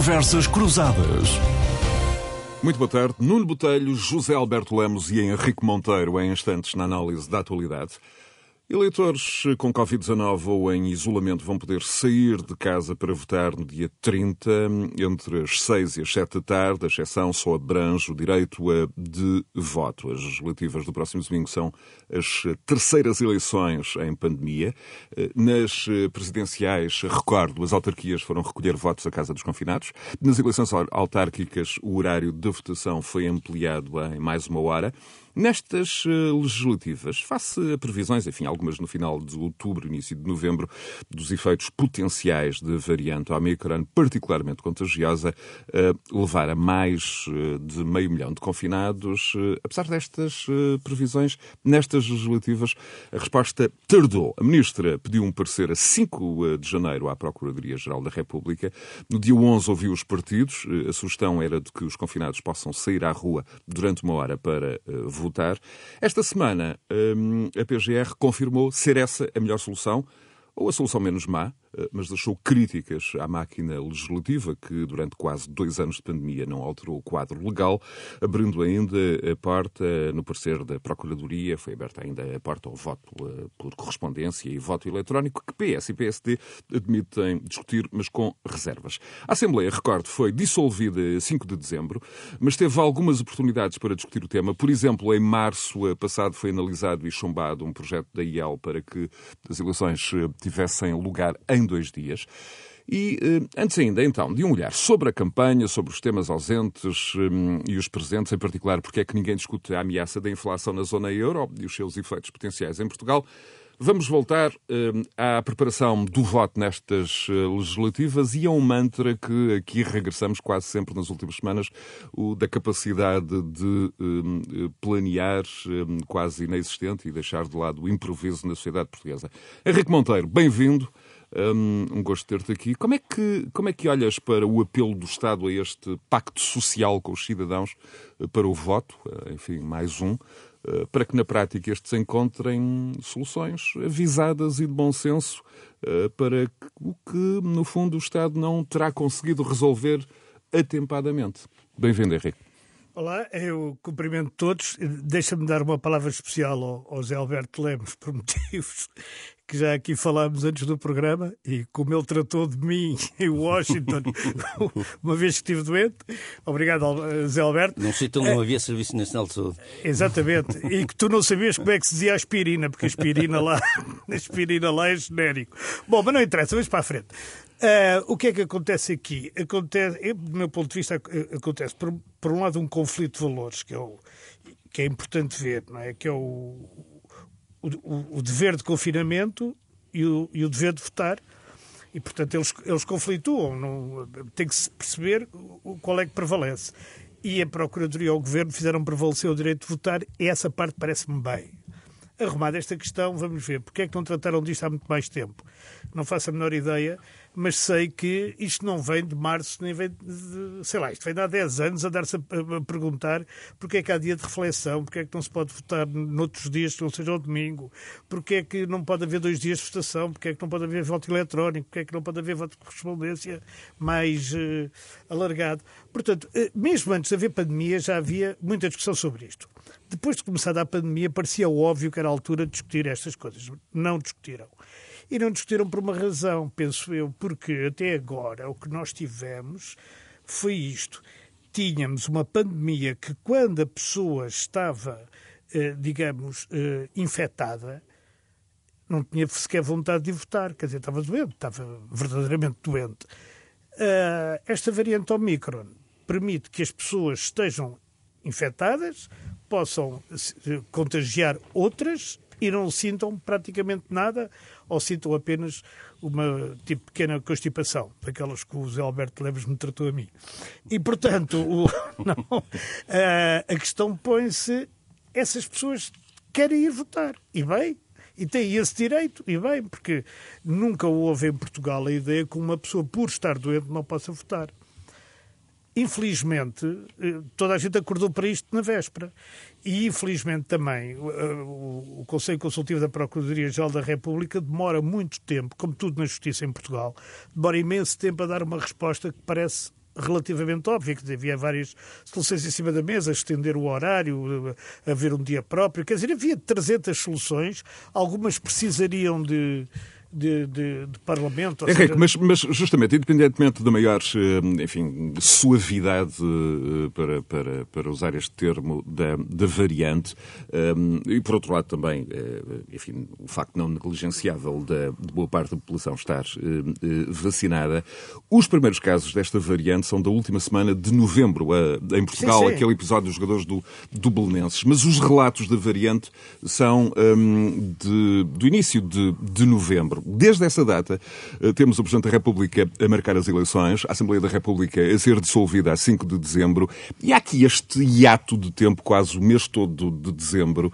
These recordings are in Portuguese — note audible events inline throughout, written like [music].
Conversas Cruzadas. Muito boa tarde. Nuno Botelho, José Alberto Lemos e Henrique Monteiro em instantes na análise da atualidade. Eleitores com Covid-19 ou em isolamento vão poder sair de casa para votar no dia 30, entre as 6 e as 7 da tarde. A exceção só abrange o direito de voto. As legislativas do próximo domingo são as terceiras eleições em pandemia. Nas presidenciais, recordo, as autarquias foram recolher votos à Casa dos Confinados. Nas eleições autárquicas, o horário de votação foi ampliado em mais uma hora. Nestas legislativas, face a previsões, enfim, algumas no final de outubro, início de novembro, dos efeitos potenciais da variante Omicron, particularmente contagiosa, levar a mais de meio milhão de confinados. Apesar destas previsões, nestas legislativas, a resposta tardou. A ministra pediu um parecer a 5 de janeiro à Procuradoria-Geral da República. No dia 11 ouviu os partidos. A sugestão era de que os confinados possam sair à rua durante uma hora para votar. Esta semana, a PGR confirmou ser essa a melhor solução, ou a solução menos má, mas deixou críticas à máquina legislativa, que durante quase dois anos de pandemia não alterou o quadro legal, abrindo ainda a porta, no parecer da Procuradoria, foi aberta ainda a porta ao voto por correspondência e voto eletrónico, que PS e PSD admitem discutir, mas com reservas. A Assembleia, recordo, foi dissolvida a 5 de dezembro, mas teve algumas oportunidades para discutir o tema. Por exemplo, em março passado foi analisado e chumbado um projeto da IEL para que as eleições tivessem lugar em em dois dias. E antes ainda, então, de um olhar sobre a campanha, sobre os temas ausentes um, e os presentes, em particular, porque é que ninguém discute a ameaça da inflação na zona euro e os seus efeitos potenciais em Portugal, vamos voltar um, à preparação do voto nestas legislativas e a um mantra que aqui regressamos quase sempre nas últimas semanas, o da capacidade de planear quase inexistente e deixar de lado o improviso na sociedade portuguesa. Henrique Monteiro, bem-vindo. Um, gosto de ter-te aqui. Como é, que, como é que olhas para o apelo do Estado a este pacto social com os cidadãos para o voto? Enfim, mais um. Para que na prática estes encontrem soluções avisadas e de bom senso para o que, no fundo, o Estado não terá conseguido resolver atempadamente. Bem-vindo, Henrique. Olá, eu cumprimento todos. Deixa-me dar uma palavra especial ao, ao Zé Alberto Lemos, por motivos que já aqui falámos antes do programa, e como ele tratou de mim [laughs] em Washington, [laughs] uma vez que estive doente. Obrigado, Zé Alberto. Não sei então não havia Serviço Nacional de Saúde. Exatamente. E que tu não sabias como é que se dizia aspirina, porque a aspirina lá, [laughs] a aspirina lá é genérico. Bom, mas não interessa, vamos para a frente. Uh, o que é que acontece aqui? Acontece, do meu ponto de vista, acontece, por, por um lado, um conflito de valores, que é, o, que é importante ver, não é? que é o, o, o dever de confinamento e o, e o, dever de votar. E, portanto, eles, eles conflituam. Não, tem que se perceber qual é que prevalece. E a Procuradoria e o Governo fizeram prevalecer o direito de votar, e essa parte parece-me bem. Arrumada esta questão, vamos ver. Porque é que não trataram disto há muito mais tempo? Não faço a menor ideia mas sei que isto não vem de março, nem vem de, sei lá, isto vem de há 10 anos a dar-se a, a, perguntar porque é que há dia de reflexão, porque é que não se pode votar noutros dias que não seja o domingo, porque é que não pode haver dois dias de votação, porque é que não pode haver voto eletrónico, porque é que não pode haver voto de correspondência mais uh, alargado. Portanto, uh, mesmo antes de haver pandemia, já havia muita discussão sobre isto. Depois de começar a pandemia, parecia óbvio que era a altura de discutir estas coisas. Não discutiram. E não discutiram por uma razão, penso eu, porque até agora o que nós tivemos foi isto. Tínhamos uma pandemia que, quando a pessoa estava, eh, digamos, eh, infectada, não tinha sequer vontade de votar, quer dizer, estava doente, estava verdadeiramente doente. Uh, esta variante Omicron permite que as pessoas estejam infectadas, possam contagiar outras e não sintam praticamente nada ou sintam apenas uma tipo, pequena constipação, daquelas que o Zé Alberto Leves me tratou a mim. E, portanto, o, [laughs] não, a, a questão põe-se: essas pessoas querem ir votar. E bem, e têm esse direito, e bem, porque nunca houve em Portugal a ideia que uma pessoa, por estar doente, não possa votar. Infelizmente, eh, toda a gente acordou para isto na véspera. E, infelizmente, também o, Conselho Consultivo da Procuradoria-Geral da República demora muito tempo, como tudo na justiça em Portugal, demora imenso tempo a dar uma resposta que parece relativamente óbvia, que havia várias soluções em cima da mesa, estender o horário, haver um dia próprio, quer dizer, havia 300 soluções, algumas precisariam de de, de, de Parlamento. Henrique, seja... mas, mas, justamente, independentemente da maior eh, enfim, suavidade, eh, para, para, para usar este termo, da, da variante, um, eh, e por outro lado também, enfim, o facto não negligenciável da, de boa parte da população estar uh, vacinada, os primeiros casos desta variante são da última semana de novembro, uh, em Portugal, sim, sim. aquele episódio dos jogadores do, do Belenenses. Mas os relatos da variante são um, de, do início de, de novembro. Desde essa data, eh, temos o Presidente da República a marcar as eleições, a Assembleia da República a ser dissolvida a 5 de dezembro, e há aqui este hiato de tempo, quase o mês todo de dezembro,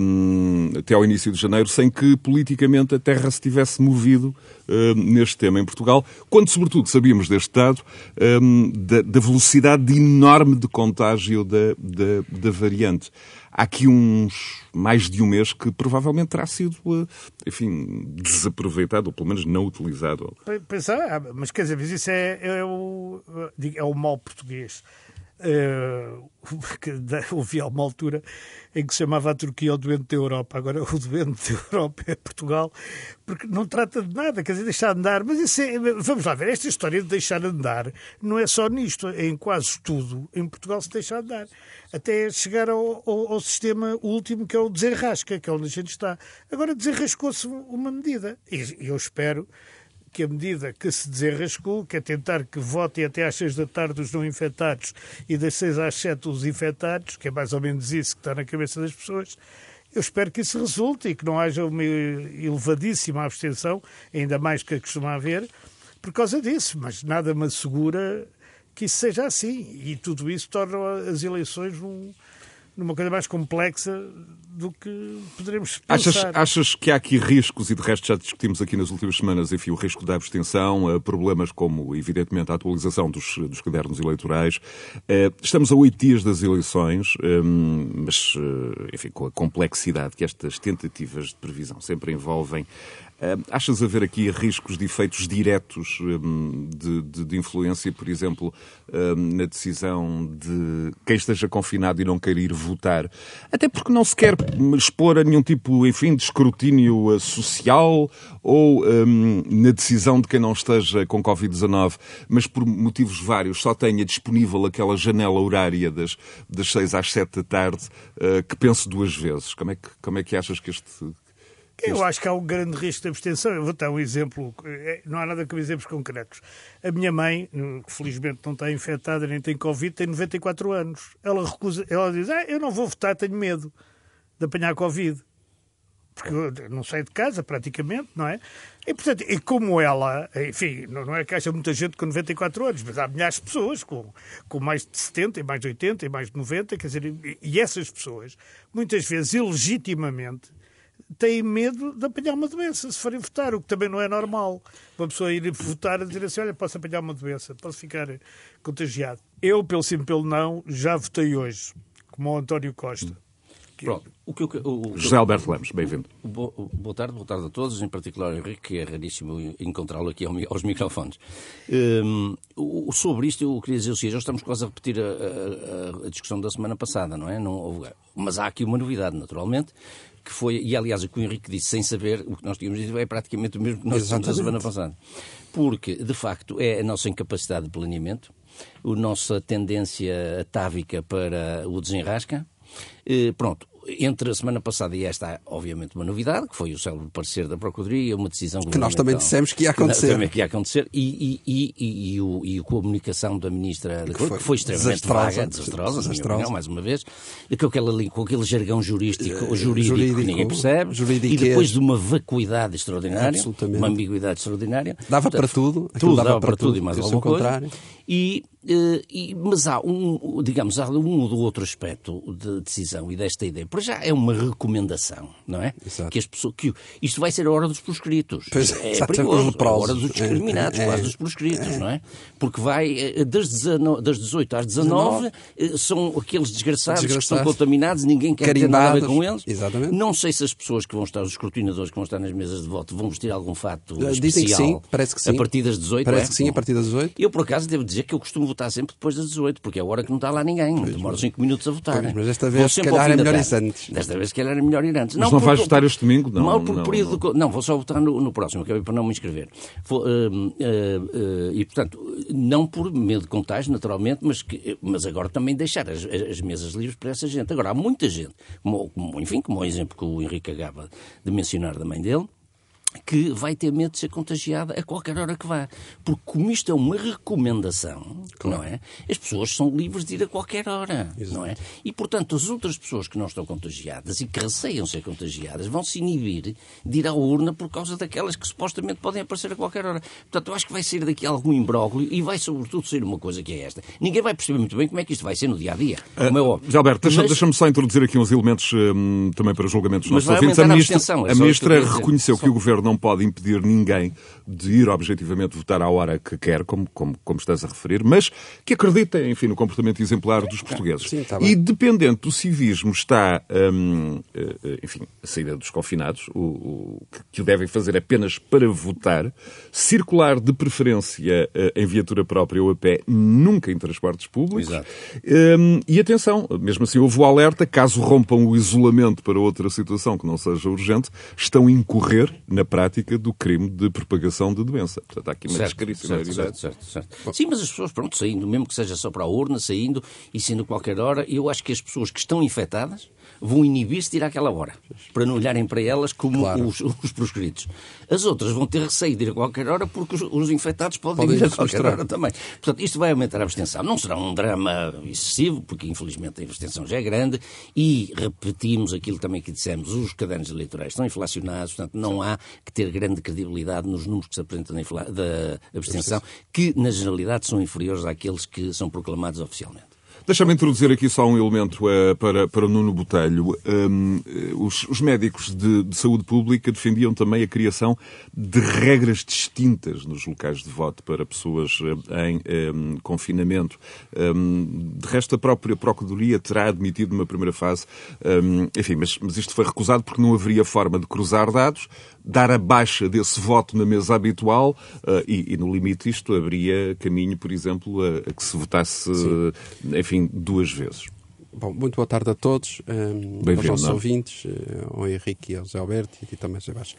um, até ao início de janeiro, sem que politicamente a Terra se tivesse movido um, neste tema em Portugal, quando, sobretudo, sabíamos deste dado um, da, da, velocidade enorme de contágio da, da, da variante há aqui uns mais de um mês que provavelmente terá sido, eh, enfim, desaproveitado, ou pelo menos não utilizado. Pensar, mas quer dizer, isso é, é, o, é o mal português. Uh, havia uma altura em que se chamava a Turquia o doente da Europa. Agora o doente da Europa é Portugal, porque não trata de nada, quer dizer, deixar de andar. Mas é, vamos lá ver, esta história de deixar de andar não é só nisto, em quase tudo em Portugal se deixa de andar. Até chegar ao, ao, ao sistema último, que é o desenrasca, que é onde a gente está. Agora desenrascou-se uma medida. E eu espero que a medida que se desenrascou, que é tentar que votem até às seis da tarde os não infectados e das seis às sete os infectados, que é mais ou menos isso que está na cabeça das pessoas, eu espero que isso resulte e que não haja uma elevadíssima abstenção, ainda mais que a costuma haver, por causa disso. Mas nada me assegura que isso seja assim. E tudo isso torna as eleições um, numa coisa mais complexa do que poderemos pensar. Achas, achas que há aqui riscos, e de resto já discutimos aqui nas últimas semanas, enfim, o risco da abstenção, eh, problemas como, evidentemente, a atualização dos, dos cadernos eleitorais. Eh, estamos a oito dias das eleições, ehm, mas, eh, enfim, com a complexidade que estas tentativas de previsão sempre envolvem, achas haver aqui riscos de efeitos diretos ehm, de, de, de influência, por exemplo, ehm, na decisão de quem esteja confinado e não queira ir votar? Até porque não se quer expor a nenhum tipo, enfim, de escrutínio eh, social ou um, na decisão de quem não esteja com Covid-19, mas por motivos vários só tenha disponível aquela janela horária das, das 6 às 7 da tarde, uh, que pense duas vezes. Como é que, como é que achas que este, eu acho que há um grande risco de abstenção. Eu vou dar um exemplo, é, não há nada como exemplos concretos. A minha mãe, que felizmente não está infectada nem tem Covid, tem 94 anos. Ela recusa, ela diz: ah, eu não vou votar, tenho medo de apanhar Covid. Porque eu não saio de casa, praticamente, não é? E, portanto, e como ela, enfim, não é que haja muita gente com 94 anos, mas há milhares de pessoas com, com mais de 70, e mais de 80, e mais de 90, quer dizer, e essas pessoas, muitas vezes, ilegitimamente, têm medo de apanhar uma doença se forem votar, o que também não é normal. Uma pessoa ir votar e dizer assim: olha, posso apanhar uma doença, posso ficar contagiado. Eu, pelo sim, pelo não, já votei hoje, como o António Costa. Pronto. O que, o, o, José Alberto Lemos, bem-vindo. Boa tarde, boa tarde a todos, em particular Henrique, que é raríssimo encontrá-lo aqui aos microfones. Um, sobre isto, eu queria dizer o seguinte: já estamos quase a repetir a, a, a discussão da semana passada, não é? Não, mas há aqui uma novidade, naturalmente, que foi, e aliás o que o Henrique disse sem saber, o que nós tínhamos dito é praticamente o mesmo que nós dissemos a semana passada. Porque, de facto, é a nossa incapacidade de planeamento, a nossa tendência atávica para o desenrasca. Eh, pronto, entre a semana passada e esta, há, obviamente, uma novidade, que foi o célebre parecer da Procuradoria, uma decisão que nós também dissemos que ia [laughs] acontecer. Que, também que ia acontecer, e, e, e, e, o, e a comunicação da Ministra que foi, que foi extremamente desastrosa, vaga, desastrosa, desastrosa. Opinião, mais uma vez, com, aquela, com aquele jargão jurístico, uh, jurídico, jurídico, que ninguém percebe, e depois de uma vacuidade extraordinária, uma ambiguidade extraordinária. Dava para tudo. Tudo dava, dava para, tudo, tudo e mais alguma coisa. Contrário. E, e, mas há um, digamos, há um ou outro aspecto de decisão e desta ideia para já é uma recomendação, não é? Exato. Que as pessoas, que isto vai ser a hora dos proscritos. Pois, é exatamente, perigoso, os é a hora dos discriminados, É, é, quase dos proscritos, não é? Porque vai eh, das, 19 das 18 às 19, eh, são aqueles desgraçados, que estão contaminados, ninguém quer ter nada a ver com eles. Exatamente. Não sei se as pessoas que vão estar, os escrutinadores que vão estar nas mesas de voto, vão vestir algum fato Eh, especial. dizem que sim, parece que sim. A partir das 18, Parece é? que sim, a partir das 18. Eu, por acaso, devo dizer que eu costumo votar sempre depois das 18, porque é a hora que não está lá ninguém. Demora 5 minutos a votar. Pois, mas desta Vou vez, se calhar, é melhor tarde. Ir antes. Desta vez, se calhar, é melhor ir antes. Mas não vais por- votar este domingo? Não, Mal por não, período não. Não, vou só votar no, no próximo, acabei por não me inscrever. Vou, hum, eh, eh, e, portanto, não por medo de contágio, naturalmente, mas, que- mas agora também deixar as, as mesas livres para essa gente. Agora, há muita gente, como, como, enfim, como o exemplo que o Henrique acaba de mencionar da mãe dele, que vai ter medo de ser contagiada a qualquer hora que vá. Porque como isto é uma recomendação, não é? As pessoas são livres de ir a qualquer hora, não é? E, portanto, as outras pessoas que não estão contagiadas e que receiam ser contagiadas vão se inibir de ir à urna por causa daquelas que supostamente podem aparecer a qualquer hora. Portanto, eu acho que vai sair daqui algum imbróglio e vai, sobretudo, sair uma coisa que é esta. Ninguém vai perceber muito bem como é que isto vai ser no dia-a-dia, como é óbvio. Alberto, deixa- deixa-me só introduzir aqui uns elementos hum, também para julgamentos dos nossos ouvintes. a ministra, é a ministra queria dizer. reconheceu Só. que o governo não pode impedir ninguém de ir objetivamente votar à hora que quer, como, como, como estás a referir, mas que acredita, enfim, no comportamento exemplar dos portugueses. Sim, bem. e dependente do civismo está, hum, eh, enfim, a saída dos confinados, o, o- que- o devem fazer apenas para votar, circular de preferência eh, em viatura própria ou a pé, nunca em transportes públicos. Exato. Hum, e atenção, mesmo assim houve o alerta, caso rompam o isolamento para outra situação que não seja urgente, estão a incorrer na prática do crime de propagação de doença. Portanto, há aqui uma Certo, descaríssima certo, certo, certo, certo. Sim, mas as pessoas, pronto, saindo, mesmo que seja só para a urna, saindo e sendo a qualquer hora, eu acho que as pessoas que estão infectadas vão inibir-se de ir àquela hora, para não olharem para elas como Claro. os, os proscritos. As outras vão ter receio de ir a qualquer hora porque os, os infectados podem, Podem ir a qualquer misturar. hora também. Portanto, isto vai aumentar a abstenção. Não será um drama excessivo, porque infelizmente a abstenção já é grande, e repetimos aquilo também que dissemos, os cadernos eleitorais estão inflacionados, portanto não há que ter grande credibilidade nos números que se apresentam da abstenção, que na generalidade são inferiores àqueles que são proclamados oficialmente. Deixa-me introduzir aqui só um elemento eh, para, para Nuno Botelho. Um, eh, os, os médicos de, de saúde pública defendiam também a criação de regras distintas nos locais de voto para pessoas eh, em em confinamento. Um, de resto, a própria Procuradoria terá admitido numa primeira fase, um, enfim, mas, mas isto foi recusado porque não haveria forma de cruzar dados, dar a baixa desse voto na mesa habitual eh, e, e, no limite, isto abria caminho, por exemplo, a, a que se votasse, eh, enfim, duas vezes. Bom, muito boa tarde a todos, um, aos Bem-vindo, nossos não? ouvintes, eh, ao Henrique e ao Zé Alberto e também ao Zé Baixo.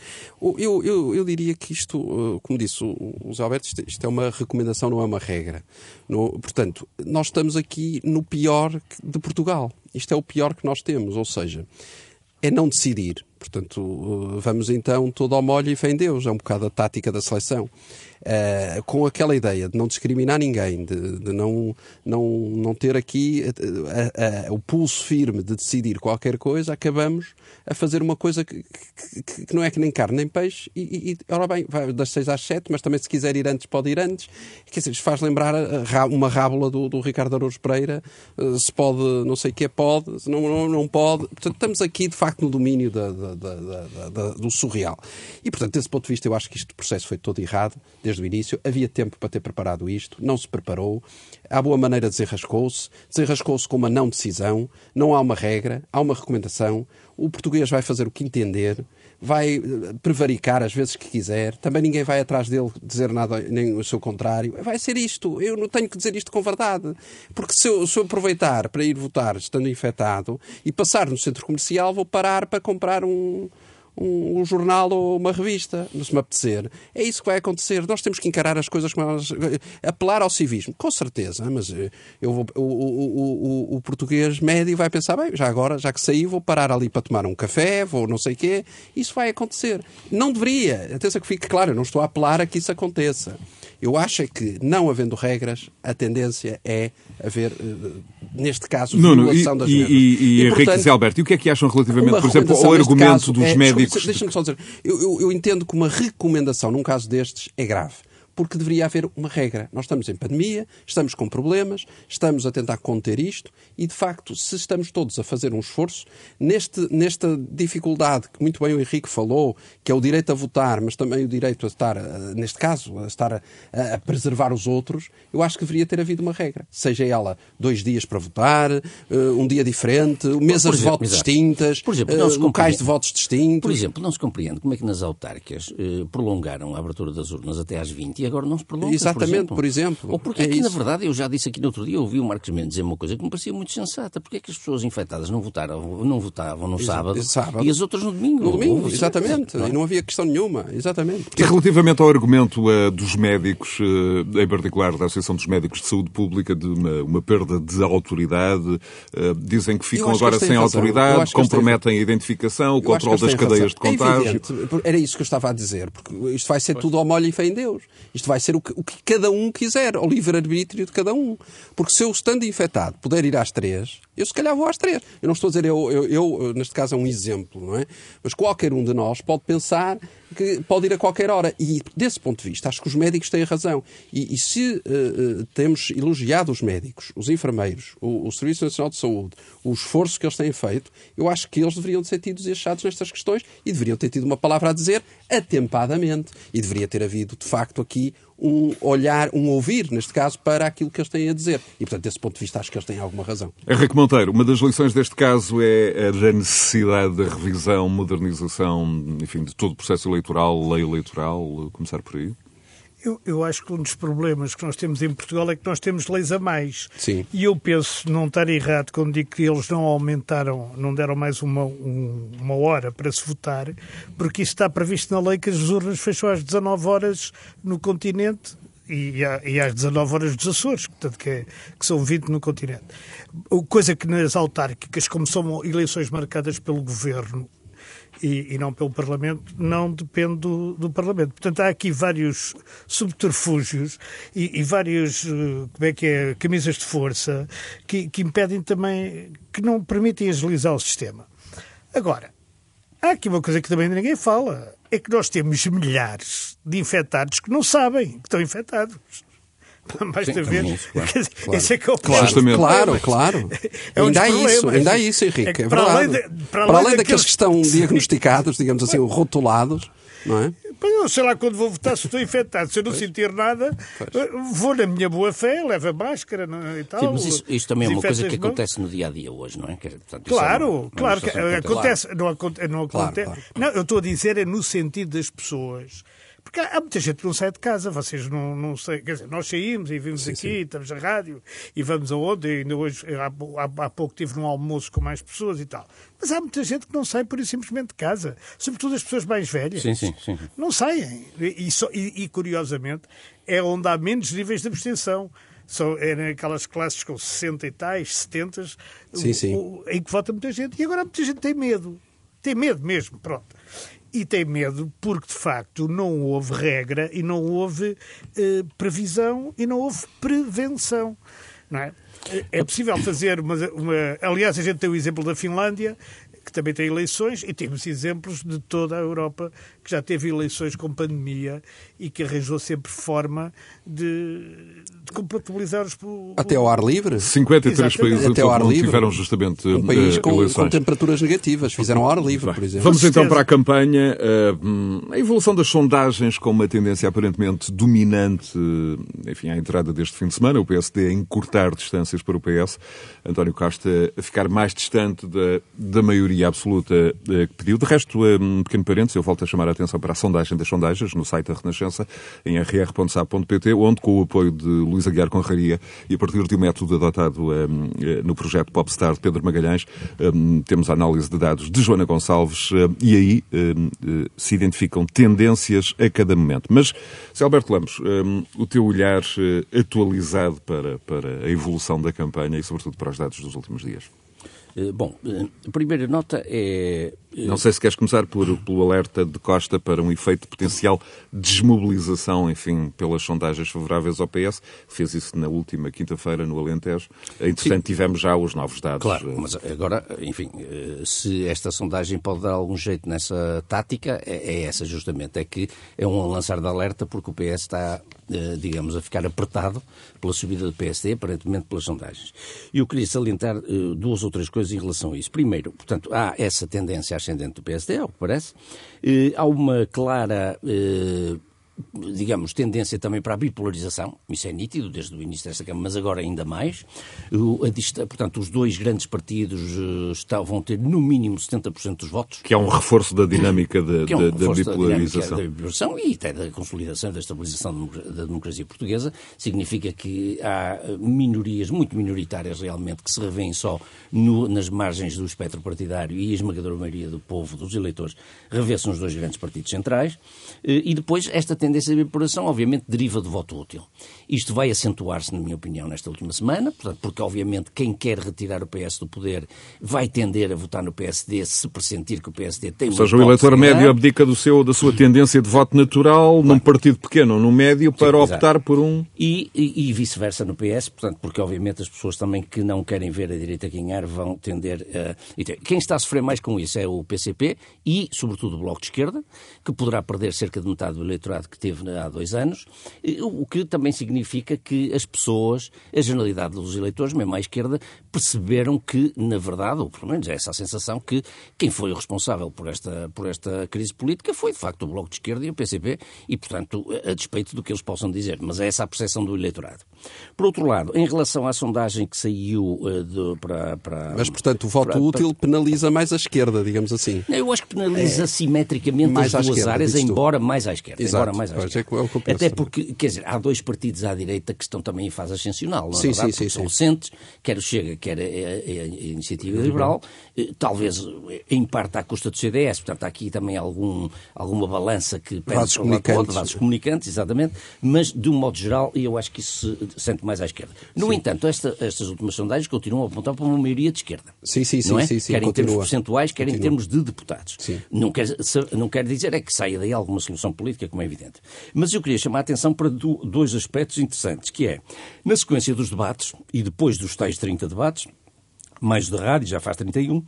Eu, eu, eu diria que isto, eh, como disse o, o Zé Alberto, isto, isto é uma recomendação, não é uma regra. No- portanto, nós estamos aqui no pior de Portugal. Isto é o pior que nós temos, ou seja, é não decidir. Portanto, eh, vamos então todo ao molho e fé em Deus. É um bocado a tática da seleção. Eh, com aquela ideia de não discriminar ninguém, de, de não, não, não ter aqui eh, a- o pulso firme de decidir qualquer coisa, acabamos a fazer uma coisa que, que- que não é que nem carne nem peixe. E, e, ora bem, vai das 6 às 7, mas também se quiser ir antes, pode ir antes. Quer dizer, faz lembrar uma rábula do, do Ricardo Araújo Pereira. eh, Se pode, não sei o que é, pode, se não, não, não pode. Portanto, estamos aqui, de facto, no domínio da- da- da- do surreal. E, portanto, desse ponto de vista, eu acho que este processo foi todo errado, desde o início. Havia tempo para ter preparado isto, não se preparou. À boa maneira desenrascou-se. Desenrascou-se com uma não decisão. Não há uma regra, há uma recomendação. O português vai fazer o que entender, vai eh, prevaricar às vezes que quiser. Também ninguém vai atrás dele dizer nada, nem o seu contrário. Vai ser isto. Eu não tenho que dizer isto com verdade. Porque se eu, se eu aproveitar para ir votar estando infectado e passar no centro comercial, vou parar para comprar um, um, um jornal ou uma revista, se me apetecer. É isso que vai acontecer. Nós temos que encarar as coisas como elas. Apelar ao civismo, com certeza, mas eh, eu vou, o, o, o, o português médio vai pensar, bem, já agora, já que saí, vou parar ali para tomar um café, vou não sei o quê. Isso vai acontecer. Não deveria. Atenção que fique claro, eu não estou a apelar a que isso aconteça. Eu acho é que, não havendo regras, a tendência é haver, eh, neste caso, Nuno, e, violação das e, mesmas. e, e Henrique portanto, e Zé Alberto, e o que é que acham relativamente, por exemplo, ao argumento caso dos é- médicos? Deixa-me só dizer, eu, eu- eu entendo que uma recomendação num caso destes é grave. Porque deveria haver uma regra. Nós estamos em pandemia, estamos com problemas, estamos a tentar conter isto e, de facto, se estamos todos a fazer um esforço, neste, nesta dificuldade que muito bem o Henrique falou, que é o direito a votar, mas também o direito a estar, neste caso, a estar a, a preservar os outros, eu acho que deveria ter havido uma regra. Seja ela dois dias para votar, eh, um dia diferente, mesas exemplo, de voto exato. distintas, por exemplo, uh, locais de votos distintos. Por exemplo, não se compreende como é que nas autárquicas prolongaram a abertura das urnas até às 20 e agora não se prolonga. Exatamente, por exemplo. Por exemplo. Ou porque é aqui, na verdade, eu já disse aqui no outro dia, eu ouvi o Marcos Mendes dizer uma coisa que me parecia muito sensata. Porque é que as pessoas infectadas não votaram, não votavam no sábado, sábado, e as outras no domingo? No domingo, exatamente. Não é? E não havia questão nenhuma, exatamente. E relativamente ao argumento uh, dos médicos, uh, em particular da Associação dos Médicos de Saúde Pública, de uma, uma perda de autoridade, uh, dizem que ficam agora sem autoridade, comprometem a identificação, o controle das cadeias de contágio. É Era isso que eu estava a dizer, porque isto vai ser tudo ao molho e fé em Deus. Isto vai ser o que, o que cada um quiser, ao livre-arbítrio de cada um. Porque se eu, estando infectado, puder ir às três, eu se calhar vou às três. Eu não estou a dizer, eu, eu, eu neste caso é um exemplo, não é? Mas qualquer um de nós pode pensar que pode ir a qualquer hora. E desse ponto de vista, acho que os médicos têm razão. E, e se uh, temos elogiado os médicos, os enfermeiros, o, o, Serviço Nacional de Saúde, o esforço que eles têm feito, eu acho que eles deveriam ser tidos e achados nestas questões e deveriam ter tido uma palavra a dizer atempadamente. E deveria ter havido, de facto, aqui um olhar, um ouvir, neste caso, para aquilo que eles têm a dizer. E, portanto, desse ponto de vista, acho que eles têm alguma razão. Henrique Monteiro, uma das lições deste caso é a da necessidade da revisão, modernização, enfim, de todo o processo eleitoral, lei eleitoral, começar por aí? Eu, eu, acho que um dos problemas que nós temos em Portugal é que nós temos leis a mais. Sim. E eu penso não estar errado quando digo que eles não aumentaram, não deram mais uma, um, uma hora para se votar, porque isso está previsto na lei que as urnas fecham às 19 horas no continente e, às 19 horas dos Açores, portanto, que, é, que são 20 no continente. Coisa que nas autárquicas, como são eleições marcadas pelo governo, e, e, não pelo Parlamento, não depende do, do, Parlamento. Portanto, há aqui vários subterfúgios e, e vários, eh, como é que é, camisas de força que, que impedem também, que não permitem agilizar o sistema. Agora, há aqui uma coisa que também ninguém fala, é que nós temos milhares de infectados que não sabem que estão infectados. [laughs] Basta ver. Isso, claro, claro. Esse é que é o claro, claro, claro. [laughs] É um ainda há isso, ainda há isso, Henrique. É, é para além, de, para, para além daqueles que estão [laughs] diagnosticados, digamos assim, rotulados, não é? Eu sei lá quando vou votar se estou infectado. Se eu não pois. sentir nada, pois. vou na minha boa fé, levo a máscara e tal. Sim, mas isso, isto também é uma coisa que acontece no dia a dia hoje, não é? Portanto, claro, é uma, claro. Que acontece, claro. Não, acontece, não, acontece claro, claro. não, eu estou a dizer é no sentido das pessoas porque há, muita gente que não sai de casa, vocês não, não sei, quer dizer, nós saímos e vimos sim, aqui, sim. estamos na rádio e vamos aonde, e ainda hoje, há, há, há, pouco tive num almoço com mais pessoas e tal. Mas há muita gente que não sai por simplesmente de casa, sobretudo as pessoas mais velhas. Sim, sim, sim. Não saem. E, e, e curiosamente, é onde há menos níveis de abstenção são, é naquelas classes com 60 e tais, 70, sim, sim. Em que vota muita gente. E agora muita gente tem medo. Tem medo mesmo, pronto e tem medo porque, de facto, não houve regra e não houve eh, previsão e não houve prevenção. Não é? É possível fazer uma, uma. Aliás, a gente tem o exemplo da Finlândia, que também tem eleições, e temos exemplos de toda a Europa que já teve eleições com pandemia e que arranjou sempre forma de, de compatibilizar os. Até ao ar livre? 53 Exatamente. países Até ao ar livre. tiveram justamente um país com, eleições. com temperaturas negativas, fizeram ao ar livre, por exemplo. Vamos então para a campanha. A evolução das sondagens com uma tendência aparentemente dominante, enfim, à entrada deste fim de semana, o PSD a encurtar distâncias para o PS, António Costa a ficar mais distante da, da maioria absoluta eh, que pediu. De resto, um pequeno parênteses, eu volto a chamar a atenção para a sondagem das sondagens no site da Renascença, em rr.sa.pt, onde, com o apoio de Luís Aguiar Conraria e a partir de um método adotado um, eh, no projeto Popstar de Pedro Magalhães, um, temos a análise de dados de Joana Gonçalves um, e aí eh, se identificam tendências a cada momento. Mas, se Alberto Lamos, o teu olhar eh, atualizado para, para a evolução da campanha e, sobretudo, para os dados dos últimos dias. Eh, bom, eh, a primeira nota é. Eh, Não sei se queres começar por, pelo alerta de Costa para um efeito potencial desmobilização, enfim, pelas sondagens favoráveis ao PS. Fez isso na última quinta-feira no Alentejo. Entretanto, tivemos já os novos dados. Claro, mas agora, enfim, se esta sondagem pode dar algum jeito nessa tática, é, é essa justamente. É que é um lançar de alerta porque o PS está, digamos, a ficar apertado pela subida do PSD, aparentemente pelas sondagens. E eu queria salientar duas ou três coisas em relação a isso. Primeiro, portanto, há essa tendência ascendente do PSD, ao que parece. Eh, há uma clara eh, digamos, tendência também para a bipolarização, isso é nítido desde o início desta Câmara, mas agora ainda mais. A, portanto, os dois grandes partidos eh, estão, vão ter no mínimo 70% dos votos. Que é um reforço da dinâmica de, é um da, da, bipolarização. Da, bipolarização e até da consolidação da estabilização da democracia portuguesa. Significa que há minorias, muito minoritárias realmente, que se revêem só no, nas margens do espectro partidário e a esmagadora maioria do povo, dos eleitores, revê-se nos dois grandes partidos centrais. Eh, e depois esta tendência de evaporação, obviamente, deriva do voto útil. Isto vai acentuar-se, na minha opinião, nesta última semana, portanto, porque, obviamente, quem quer retirar o PS do poder vai tender a votar no PSD se pressentir que o PSD tem Ou seja, o eleitor médio abdica do seu, da sua tendência de voto natural num partido pequeno, num médio, para Sim, optar por um. E, e, e vice-versa no PS, portanto, porque, obviamente, as pessoas também que não querem ver a direita ganhar vão tender a. Quem está a sofrer mais com isso é o PCP e, sobretudo, o Bloco de Esquerda, que poderá perder cerca de metade do eleitorado que teve há dois anos, o que também significa que as pessoas, a generalidade dos eleitores, mesmo à esquerda, perceberam que, na verdade, ou pelo menos é essa a sensação, que quem foi o responsável por esta, por esta crise política foi, de facto, o Bloco de Esquerda e o PCP, e, portanto, a despeito do que eles possam dizer. Mas é essa a percepção do eleitorado. Por outro lado, em relação à sondagem que saiu uh, de, para, para. Mas, portanto, o voto para, útil para... penaliza mais a esquerda, digamos assim. Eu acho que penaliza é... simetricamente mais as duas esquerda, áreas, embora mais à esquerda. Exato. Embora mais à esquerda. É, é Até porque, quer dizer, há dois partidos à direita que estão também em fase ascensional, não é sim, verdade? Sim, sim, são Centros, quer o Chega, quer a, a, a Iniciativa Liberal, eh, talvez em parte à custa do CDS, portanto há aqui também algum, alguma balança que pede vasos comunicantes. vasos comunicantes, exatamente, mas de um modo geral, e eu acho que isso se sente mais à esquerda. No sim. entanto, esta, estas últimas sondagens continuam a apontar para uma maioria de esquerda. Sim, sim, não é? sim, sim, Quer em termos percentuais, quer continua. em termos de deputados. Sim. Não, quer, não quer dizer é que saia daí alguma solução política, como é evidente. Mas eu queria chamar a atenção para dois aspectos interessantes, que é, na sequência dos debates, e depois dos tais 30 debates, mais de rádio, já faz 31,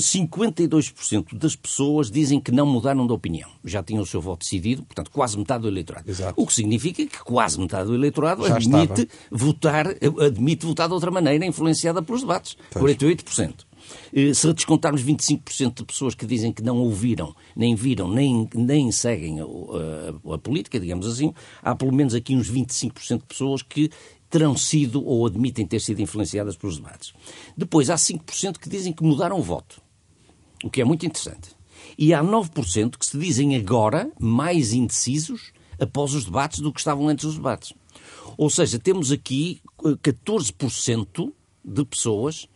52% das pessoas dizem que não mudaram de opinião. Já tinham o seu voto decidido, portanto, quase metade do eleitorado. Exato. O que significa que quase metade do eleitorado Já admite votar, admite votar de outra maneira, influenciada pelos debates. Pois. 48%. Eh, se descontarmos 25% de pessoas que dizem que não ouviram, nem viram, nem, nem seguem a, a, a política, digamos assim, há pelo menos aqui uns 25% de pessoas que terão sido ou admitem ter sido influenciadas pelos debates. Depois, há 5% que dizem que mudaram o voto, o que é muito interessante. E há 9% que se dizem agora mais indecisos após os debates do que estavam antes dos debates. Ou seja, temos aqui 14% eh, de pessoas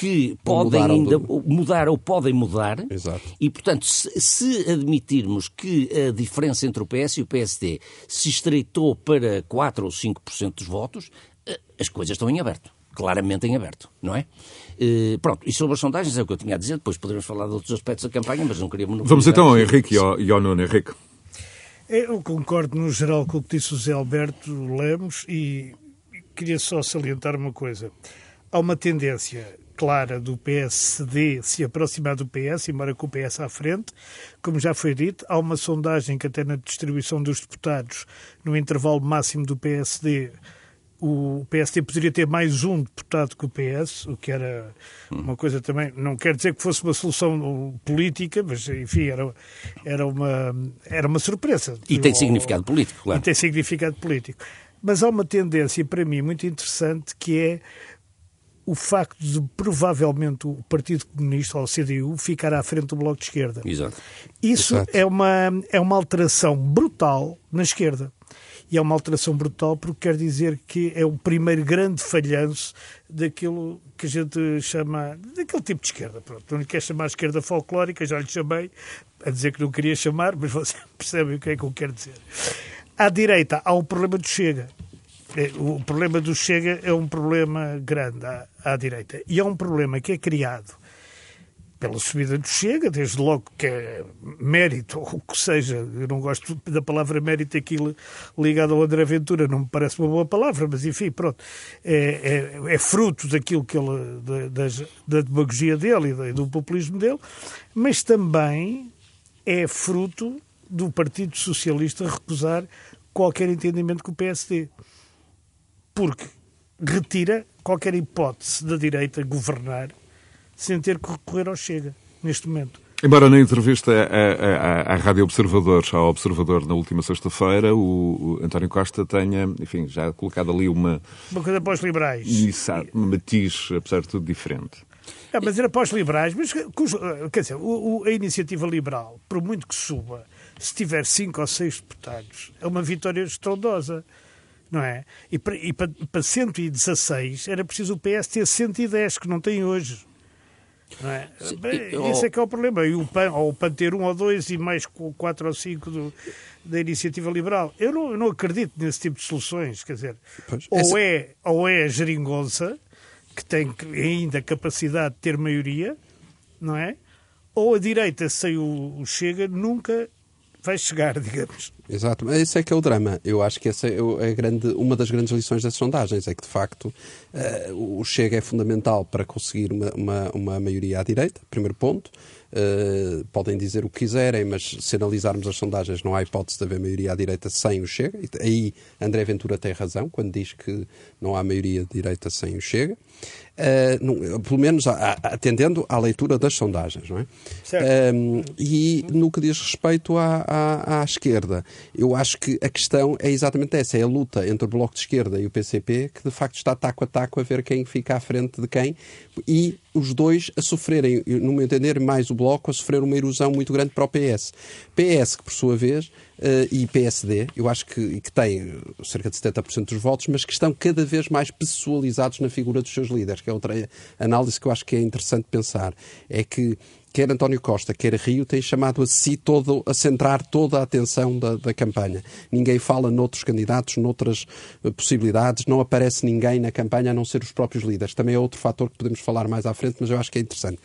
que podem ainda do... mudar ou podem mudar. Exato. E, portanto, se, se, admitirmos que a diferença entre o PS e o PSD se estreitou para 4 ou 5% dos votos, eh, as coisas estão em aberto. Claramente em aberto, não é? Uh, pronto, e sobre as sondagens é o que eu tinha a dizer, depois poderemos falar de outros aspectos da campanha, mas não queria Vamos então ao Henrique e ao, e ao Nuno. Henrique. Eu concordo no geral com o que disse o José Alberto Lemos e queria só salientar uma coisa. Há uma tendência clara do PSD se aproximar do PS, embora com o PS à frente. Como já foi dito, há uma sondagem que até na distribuição dos deputados, no intervalo máximo do PSD, o PSD poderia ter mais um deputado que o PS, o que era uma coisa também, não quer dizer que fosse uma solução política, mas enfim, era, era, uma, era uma surpresa. E tem significado político, claro. E tem significado político. Mas há uma tendência, para mim, muito interessante, que é o facto de provavelmente o Partido Comunista ou o CDU ficar à frente do Bloco de Esquerda. Exato. Isso Exato. É, uma, é uma alteração brutal na esquerda. E é uma alteração brutal porque quer dizer que é o primeiro grande falhanço daquilo que a gente chama, daquele tipo de esquerda. Pronto, não lhe quer chamar esquerda folclórica, já lhe chamei, a dizer que não queria chamar, mas vocês [laughs] percebem o que é que eu quero dizer. À direita há o problema do Chega o problema do Chega é um problema grande à, à direita. E é um problema que é criado pela subida do Chega, desde logo que é mérito, ou o que seja, eu não gosto da palavra mérito aquilo ligado ao André Ventura, não me parece uma boa palavra, mas enfim, pronto, é, é, é fruto daquilo que ele, da, da, da demagogia dele e do populismo dele, mas também é fruto do Partido Socialista recusar qualquer entendimento com o PSD. Porque retira qualquer hipótese da direita governar sem ter que recorrer ao Chega, neste momento. Embora na entrevista à, à, à Rádio Observador, ao Observador na última sexta-feira, o, o, António Costa tenha, enfim, já colocado ali uma... Uma coisa para os liberais. Um matiz, apesar de tudo, diferente. É, mas era para os liberais, mas quer dizer, o, o, a iniciativa liberal, por muito que suba, se tiver cinco ou seis deputados, é uma vitória estrondosa não é? E para, e para, para 116 era preciso o PS ter 110, que não tem hoje. Não é? Bem, esse é que é o problema. E o PAN, ou o PAN ter um ou dois e mais quatro ou cinco do, da iniciativa liberal. Eu não, eu não acredito nesse tipo de soluções. Quer dizer, pois, ou, essa... é, ou é a geringonça, que tem ainda capacidade de ter maioria, não é? Ou a direita, sem o, o Chega, nunca vai chegar, digamos. Exato, esse é que é o drama. Eu acho que essa é, é grande, uma das grandes lições das sondagens, é que de facto uh, o Chega é fundamental para conseguir uma, uma, uma maioria à direita, primeiro ponto. Uh, podem dizer o que quiserem, mas se analisarmos as sondagens, não há hipótese de haver maioria à direita sem o Chega. Aí André Ventura tem razão quando diz que não há maioria de direita sem o Chega. Uh, pelo menos atendendo à leitura das sondagens, não é? Uh, e no que diz respeito à, à, à, esquerda, eu acho que a questão é exatamente essa: é a luta entre o Bloco de Esquerda e o PCP, que de facto está taco a taco a ver quem fica à frente de quem, e os dois a sofrerem, no meu entender, mais o Bloco a sofrer uma erosão muito grande para o PS. PS, que por sua vez uh, e PSD, eu acho que, que têm cerca de 70% dos votos, mas que estão cada vez mais pessoalizados na figura dos seus líderes, que é outra análise que eu acho que é interessante pensar. É que quer António Costa, quer Rio, têm chamado a si todo, a centrar toda a atenção da, da campanha. Ninguém fala noutros candidatos, noutras uh, possibilidades, não aparece ninguém na campanha a não ser os próprios líderes. Também é outro fator que podemos falar mais à frente, mas eu acho que é interessante.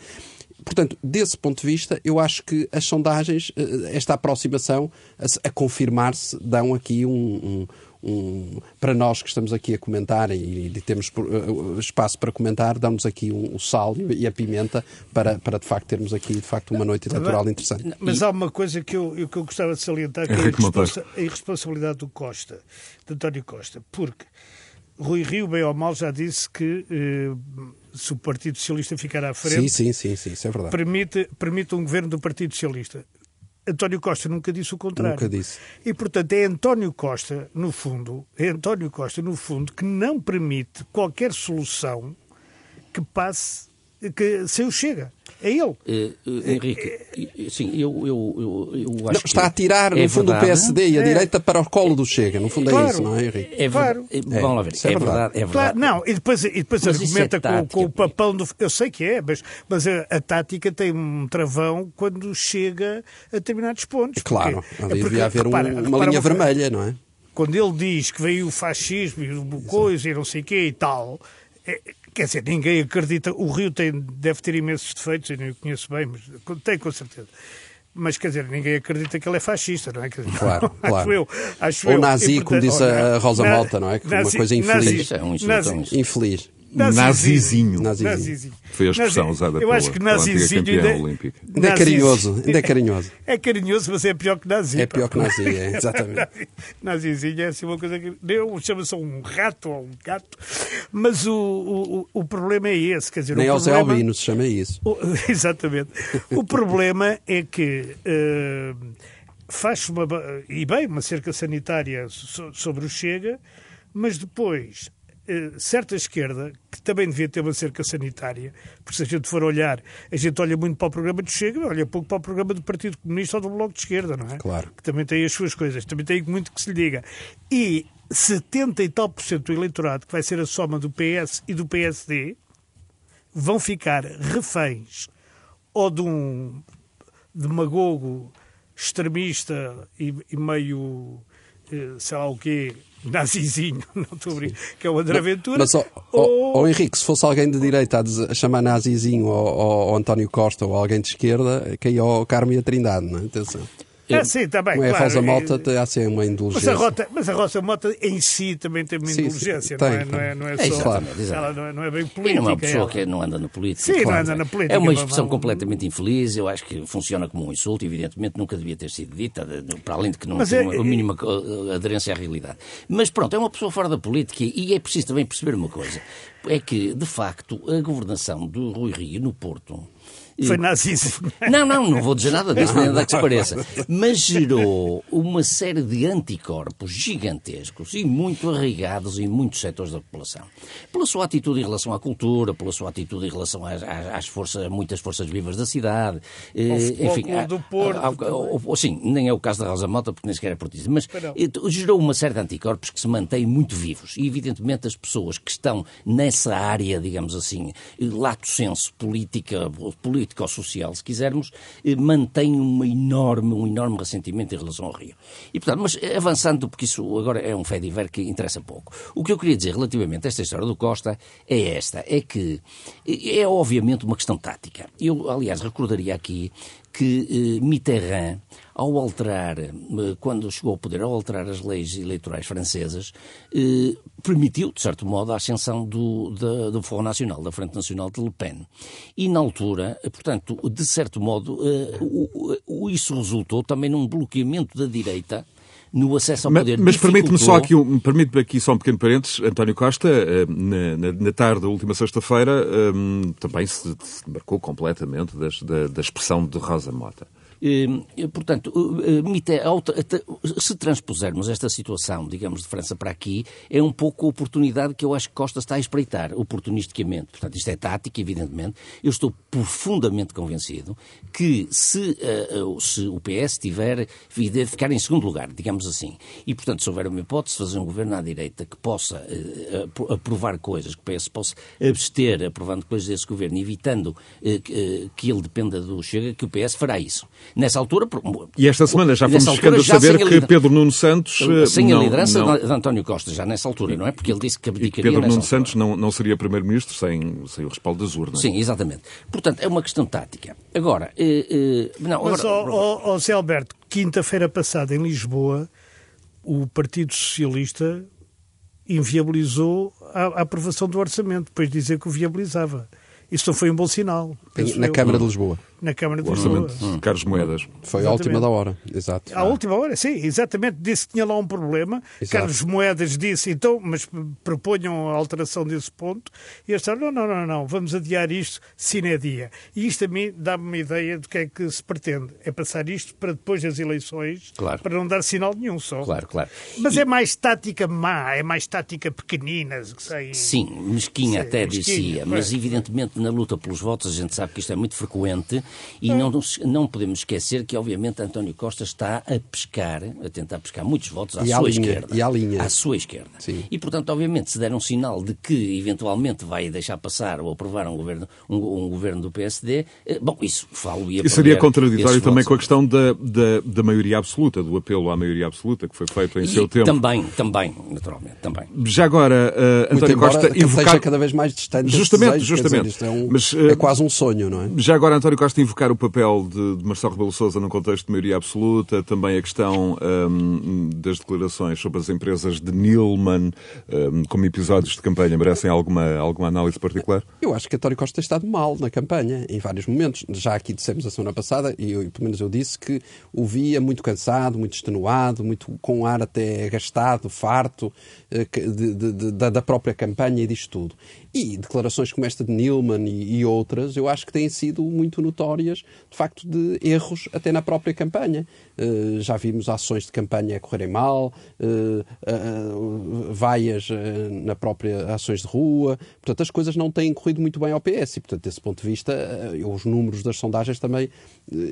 Portanto, desse ponto de vista, eu acho que as sondagens, eh, esta aproximação a, a confirmar-se, dão aqui um, um, um, para nós que estamos aqui a comentar e, e temos uh, espaço para comentar, damos aqui um, o sal e a pimenta para, para de facto termos aqui de facto uma noite eleitoral interessante. Mas há uma coisa que eu, que eu gostava de salientar, que é a, irresponsa a irresponsabilidade do Costa, de António Costa, porque Rui Rio, bem ou mal, já disse que eh, se o Partido Socialista ficar à frente. Sim, sim, sim, sim isso é verdade. Permite, permite um governo do Partido Socialista. António Costa nunca disse o contrário. Nunca disse. E, portanto, é António Costa, no fundo, é António Costa, no fundo, que não permite qualquer solução que passe, que se o chega. É ele. Uh, uh, Henrique, sim, eu, eu, eu, eu acho não, Está a tirar, no é fundo, verdade. o PSD e a é. direita para o colo do Chega. No fundo é claro. isso, não é, Henrique? É claro. É, vamos lá ver. É, é, verdade. É verdade. Claro, não, e depois, e depois argumenta com, com, o papão do... Eu sei que é, mas, mas a, a, tática tem um travão quando chega a determinados pontos. Claro, ali porque, devia haver repara, um, uma linha vermelha, não é? Quando ele diz que veio o fascismo e o coisa e não sei o quê e tal... É, Quer dizer, ninguém acredita. O Rio tem, deve ter imensos defeitos, eu não o conheço bem, mas tem com certeza. Mas, quer dizer, ninguém acredita que ele é fascista, não é? Dizer, claro, [laughs] não, claro. Acho eu, acho Ou eu. nazi, como disse a Rosa Malta, não é? Que nazi, uma coisa infeliz. Nazi, é um. Infeliz. Nazizinho. Nazizinho. Foi a expressão usada Eu acho que nazizinho ainda, olímpica. ainda é carinhoso. Ainda é carinhoso. [laughs] É carinhoso, mas é pior que nazi. É pior que nazi, é, exatamente. [laughs] nazizinho é assim uma coisa que... Chama-se um rato ou um gato. Mas o, o, o problema é esse. Quer dizer, Nem ao Zé Albino se chama isso. O, [laughs] exatamente. o problema é que... Uh, faz uma, e bem, uma cerca sanitária sobre o Chega, mas depois eh, certa esquerda, que também devia ter uma cerca sanitária, porque se a gente for olhar, a gente olha muito para o programa do Chega, olha pouco para o programa do Partido Comunista ou do Bloco de Esquerda, não é? Claro. Que também tem as suas coisas, também tem muito que se lhe diga. E 70 e tal por cento do eleitorado, que vai ser a soma do PS e do PSD, vão ficar reféns ou de um demagogo extremista e, e meio eh, sei lá o quê, nazizinho, [laughs] não estou a brincar, que é o André Ventura. Mas, ó, ó, Henrique, se fosse alguém de direita a, dizer- a chamar nazizinho ao, ao- ao António Costa ou alguém de esquerda, caía ao Carmo e a Trindade, não é? Atenção. Ah, sim, está bem, Não é a claro. Rosa Malta, É- tem a ser uma Mas a, indulgência. Rota, mas a Rosa Mota em si também tem uma Sim, sim, indulgência, tem, não, é, não, é, não é É, só. exatamente, exatamente. Ela não é, não é bem E política. não é uma pessoa ela. que não anda na política. Sim, não claro. anda na política, É uma expressão não- completamente infeliz, eu acho que funciona como um insulto, evidentemente nunca devia ter sido dita, para além de que não Mas tem é- uma, a mínima uh, aderência à realidade. Mas pronto, é uma pessoa fora da política e é preciso também perceber uma coisa, é que, de facto, a governação do Rui Rio no Porto... Foi nazismo. [laughs] não, não, não vou dizer nada disso, nem nada que se pareça. [laughs] Mas gerou uma série de anticorpos gigantescos e muito arraigados em muitos setores da população. Pela sua atitude em relação à cultura, pela sua atitude em relação às, às- forças, muitas forças vivas da cidade. eh, Ao enfim, do Porto ao- ao- sim, nem é o caso da Rosa Mota, porque nem sequer é portista, mas não. eh, gerou uma série de anticorpos que se mantêm muito vivos. E, evidentemente, as pessoas que estão nessa área, digamos assim, eh, lato senso política, política ou social, se quisermos, eh, mantêm uma enorme, um enorme ressentimento em relação ao Rio. E, portanto, mas eh, avançando, porque isso agora é um fé de ver que interessa pouco. O que eu queria dizer relativamente a esta história do Costa é esta, é que eh, é obviamente uma questão tática. Eu, aliás, recordaria aqui que eh, Mitterrand, ao alterar, eh, quando chegou ao poder, ao alterar as leis eleitorais francesas, eh, permitiu, de certo modo, a ascensão do, do Front Nacional, da Frente Nacional de Le Pen. E, na altura, portanto, de certo modo, isso resultou também num bloqueamento da direita no acesso ao poder. Mas, permite-me só aqui, permite aqui só um pequeno parênteses. António Costa, eh, na, na- na tarde da última sexta-feira, eh, também se, se marcou completamente das- da, da expressão de Rosa Mota. Eh, eh, Portanto, eh, se transpusermos esta situação, digamos, de França para aqui, é um pouco a oportunidade que eu acho que Costa está a espreitar, oportunisticamente. Portanto, isto é tática, evidentemente. Eu estou profundamente convencido que se, se o PS tiver ficar em segundo lugar, digamos assim, e, portanto, se houver uma hipótese de fazer um governo à direita que possa apro- aprovar coisas, que o PS possa abster aprovando coisas desse governo, evitando que ele dependa do Chega, que o PS fará isso. Nessa altura... E esta semana já fomos ficando a altura, saber a que Pedro Nuno Santos. eh, Sem a não- liderança não- de António Costa, já nessa altura, não é? Porque ele disse que E abdicaria Pedro nessa Nuno altura. Santos não, não seria primeiro-ministro sem, sem o respaldo das urnas. Sim, exatamente. Portanto, é uma questão tática. Agora, eh, eh, não, Mas, agora, ó, ó, Zé Alberto, quinta-feira passada em Lisboa, o Partido Socialista inviabilizou a, a aprovação do orçamento, depois de dizer que o viabilizava. Isso não foi um bom sinal. penso Na eu. Câmara de Lisboa. Na Câmara de O Lisboa. orçamento de Carlos Moedas. Foi à última da hora. Exato. À última hora, sim, exatamente. Disse que tinha lá um problema. Exato. Carlos Moedas disse, então, mas proponham a alteração desse ponto. E eles disseram, não, não, não, não, vamos adiar isto sine dia. E isto a mim dá-me uma ideia do que é que se pretende. É passar isto para depois das eleições, Claro. para não dar sinal nenhum só. Claro, claro. Mas é mais tática má, é mais tática pequenina. que sei. Sim, mesquinha Sim, até mesquinha, dizia, mas pois. evidentemente na luta pelos votos a gente sabe que isto é muito frequente e não, nos- não podemos esquecer que obviamente António Costa está a pescar, a tentar pescar muitos votos à E sua linha, esquerda. e à linha. À sua esquerda. Sim. E portanto, obviamente, se der um sinal de que eventualmente vai deixar passar ou aprovar um governo, um, um governo do PSD, eh, bom, isso falo E seria contraditório também votos. com a questão da, da, da maioria absoluta, do apelo à maioria absoluta que foi feito em E seu tempo. Também, também, naturalmente, também. Já agora, uh, António Costa invocar. esteja cada vez mais distante Justamente, desejo, justamente. dizer, isto é, um- Mas, é eh, quase um sonho, não é? Já agora, António Costa invocar o papel de, de Marcelo Rebelo Sousa num contexto de maioria absoluta, também a questão hum, das declarações sobre as empresas de Nilman hum, como episódios de campanha merecem alguma, alguma análise particular? Eu acho que António Costa tem estado mal na campanha, em vários momentos. Já aqui dissemos a semana passada, e eu, pelo menos eu disse, que o via muito cansado, muito extenuado, muito, com um ar até gastado, farto eh, de- de- de- da própria campanha e disto tudo. E declarações como esta de Nilman e, e outras, eu acho que têm sido muito notórias, de facto, de erros até na própria campanha. Eh, já vimos ações de campanha a correrem mal, eh, eh, vaias eh, na própria ações de rua. Portanto, as coisas não têm corrido muito bem ao PS e, portanto, desse ponto de vista, os números das sondagens também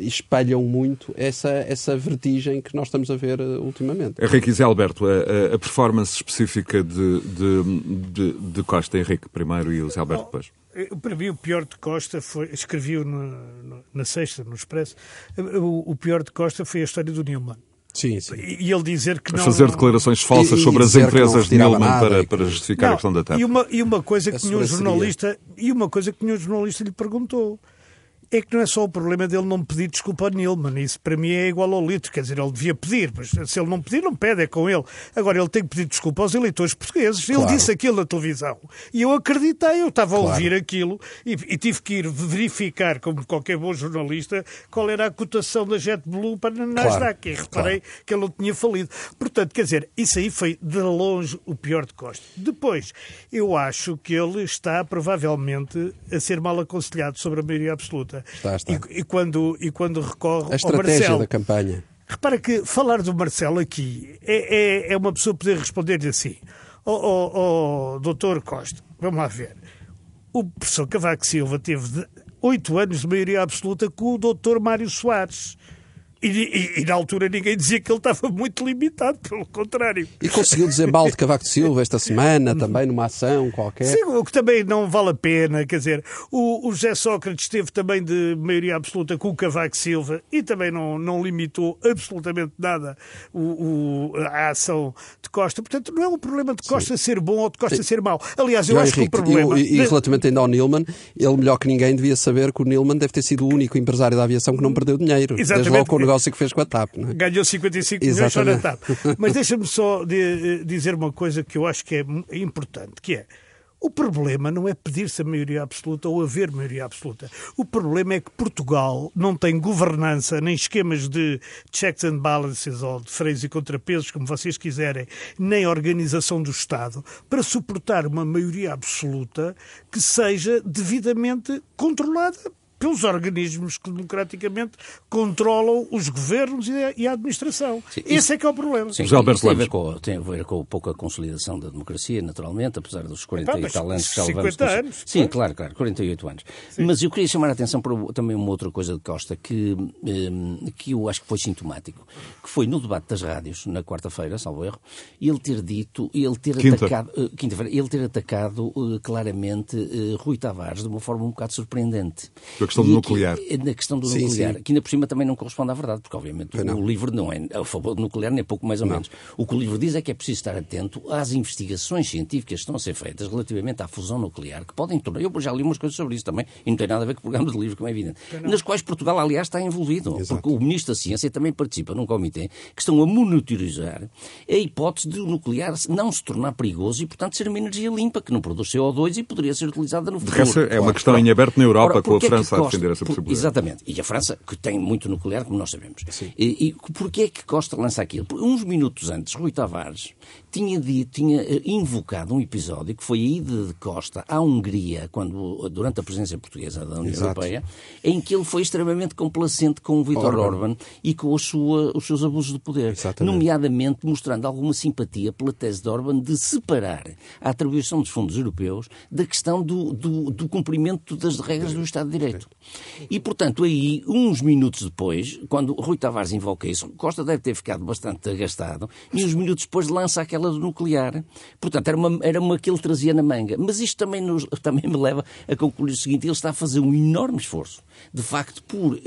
espelham muito essa, essa vertigem que nós estamos a ver ultimamente. Henrique e Alberto, a- a performance específica de, de, de, de Costa, Henrique primeiro e o Zé Alberto depois. Para mim, o pior de Costa foi. Escrevi-o no- na sexta, no Expresso. O, o pior de Costa foi a história do Newman. Sim, sim. E ele dizer que A não... fazer declarações falsas E- e sobre as empresas de nada para, para justificar a Não, questão da TAP. E uma, e uma coisa que A nenhum jornalista e uma coisa que nenhum jornalista lhe perguntou é que não é só o problema dele não pedir desculpa ao Nilman. Isso para mim é igual ao litro. Quer dizer, ele devia pedir, mas se ele não pedir, não pede, é com ele. Agora, ele tem que pedir desculpa aos eleitores portugueses. Ele Claro. disse aquilo na televisão. E eu acreditei, eu estava a Claro. ouvir aquilo e, e tive que ir verificar, como qualquer bom jornalista, qual era a cotação da JetBlue para na Nasdaq. E reparei que ele não tinha falido. Portanto, quer dizer, isso aí foi de longe o pior de Costa. Depois, eu acho que ele está provavelmente a ser mal aconselhado sobre a maioria absoluta. Está, está. E, e quando, e quando recorre A ao estratégia Marcelo. da campanha. Repara que falar do Marcelo aqui é, é, é uma pessoa poder responder-lhe assim: Ó oh, doutor Costa, vamos lá ver. O professor Cavaco Silva teve oito anos de maioria absoluta com o doutor Mário Soares. E, e- e na altura ninguém dizia que ele estava muito limitado, pelo contrário. E conseguiu mal de Cavaco de Silva esta semana, também numa ação qualquer. Sim, o que também não vale a pena, quer dizer, o, o José Sócrates teve também de maioria absoluta com o Cavaco Silva e também não, não limitou absolutamente nada o, o- a ação de Costa. Portanto, não é um problema de Costa ser bom ou de Costa ser mau. Aliás, eu João acho que o Henrique, problema... e, e relativamente ainda ao Nilman, ele melhor que ninguém devia saber que o Nilman deve ter sido o único empresário da aviação que não perdeu dinheiro. Desde Exatamente. logo com o negócio que fez com a TAP. Não é? Ganhou 55 milhões só na Exatamente. TAP. Mas deixa-me só de- eh, dizer uma coisa que eu acho que é mu- importante, que é o problema não é pedir-se a maioria absoluta ou haver maioria absoluta. O problema é que Portugal não tem governança, nem esquemas de checks and balances ou de freios e contrapesos, como vocês quiserem, nem organização do Estado, para suportar uma maioria absoluta que seja devidamente controlada pelos organismos que democraticamente controlam os governos e a, a administração. Sim, Esse isso- é que é o problema. Sim, José Alberto tem a, ver com, tem a ver com pouca consolidação da democracia, naturalmente, apesar dos 40 Epá, e tal anos que já 50 levamos. de- anos, Sim, pois. claro, claro, 48 anos. Mas eu queria chamar a atenção para também uma outra coisa de Costa que, hum, que eu acho que foi sintomático, que foi no debate das rádios, na quarta-feira, salvo erro, ele ter dito, ele ter Quinta. atacado, eh, quinta-feira, ele ter atacado eh, claramente eh, Rui Tavares de uma forma um bocado surpreendente. A questão do E aqui- nuclear. eh, Na questão do Sim, nuclear, sim. que ainda por cima também não corresponde à verdade, porque obviamente não. o livro não é a favor do nuclear, nem pouco mais ou menos. O que o livro diz é que é preciso estar atento às investigações científicas que estão a ser feitas relativamente à fusão nuclear, que podem tornar. Eu já li umas coisas sobre isso também, e não tem nada a ver com programas de livro, como é evidente. Nas quais Portugal, aliás, está envolvido. Exato. Porque o Ministro da Ciência também participa num comitê que estão a monitorizar a hipótese de o nuclear não se tornar perigoso e, portanto, ser uma energia limpa, que não produz CO2 e poderia ser utilizada no De futuro. resto, é uma questão em aberto na Europa, Ora, com a é França a Costa- defender essa possibilidade. Exatamente. E a França, que tem muito nuclear, como nós sabemos. E, e porquê é que Costa lança aquilo? Porque uns minutos antes, Rui Tavares tinha, tinha eh, invocado um episódio que foi a ida de Costa à Hungria, quando, durante a presença portuguesa da União Exato. Europeia, em que ele foi extremamente complacente com o Vítor Orban. Orban e com sua- os seus abusos de poder. Exatamente. Nomeadamente mostrando alguma simpatia pela tese de Orban de separar a atribuição dos fundos europeus da questão do, do- do cumprimento das regras do Estado de Direito. E, portanto, aí, uns minutos depois, quando Rui Tavares invoca isso, Costa deve ter ficado bastante agastado, e uns minutos depois lança aquela do nuclear. Portanto, era uma, era uma que ele trazia na manga. Mas isto também, nos- [laughs] também me leva a concluir o seguinte: ele está a fazer um enorme esforço, de facto, por.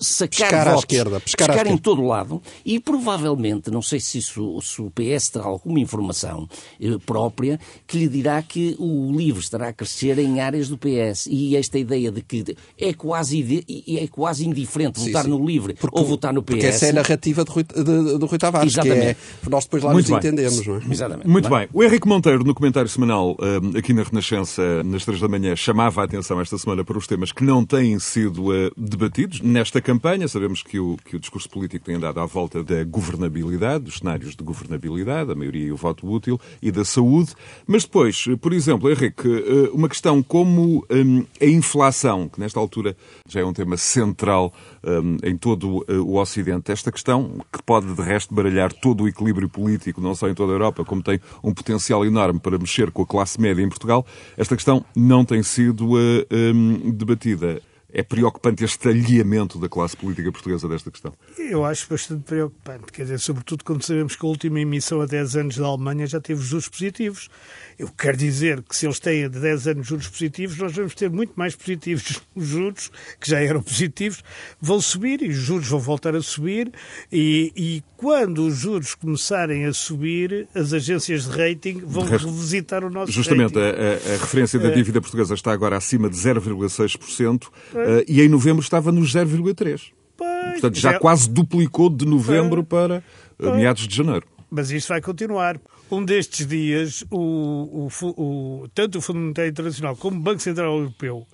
Sacar Pescar à votos, esquerda, pescar à em esquerda. todo lado e provavelmente, não sei se, isso, se o PS terá alguma informação eh, própria que lhe dirá que o LIVRE estará a crescer em áreas do PS e esta ideia de que é quase, ide- e é quase indiferente Sim, votar sim. no LIVRE Porque- ou votar no PS. Porque essa é a narrativa de Rui, de, de Rui Tavares, Exatamente. que é. Nós depois lá Muito nos bem. entendemos, não é? Exatamente. Muito é? bem. O Henrique Monteiro, no comentário semanal eh, aqui na Renascença, nas três da manhã, chamava a atenção esta semana para os temas que não têm sido eh, debatidos nesta campanha. Sabemos que o, que o discurso político tem andado à volta da governabilidade, dos cenários de governabilidade, a maioria e o voto útil, e da saúde. Mas depois, por exemplo, Henrique, eh, uma questão como hum, a inflação, que nesta altura já é um tema central hum, em todo eh, o Ocidente. Esta questão, que pode de resto baralhar todo o equilíbrio político, não só em toda a Europa, como tem um potencial enorme para mexer com a classe média em Portugal, esta questão não tem sido eh, hum, debatida. É preocupante este alheamento da classe política portuguesa desta questão? Eu acho bastante preocupante, quer dizer, sobretudo quando sabemos que a última emissão a 10 anos da Alemanha já teve juros positivos. Eu quero dizer que se eles têm de 10 anos juros positivos, nós vamos ter muito mais positivos. [laughs] Os juros, que já eram positivos, vão subir e os juros vão voltar a subir. E, e quando os juros começarem a subir, as agências de rating vão de resto, revisitar o nosso Justamente, rating. A, a, referência da dívida portuguesa está agora acima de 0,6% é. Uh, e em novembro estava nos 0,3%. Portanto, já é... quase duplicou de novembro para uh, meados de janeiro. Mas isto vai continuar. Um destes dias, o, o, o, tanto o Fundo Monetário Internacional como o Banco Central Europeu,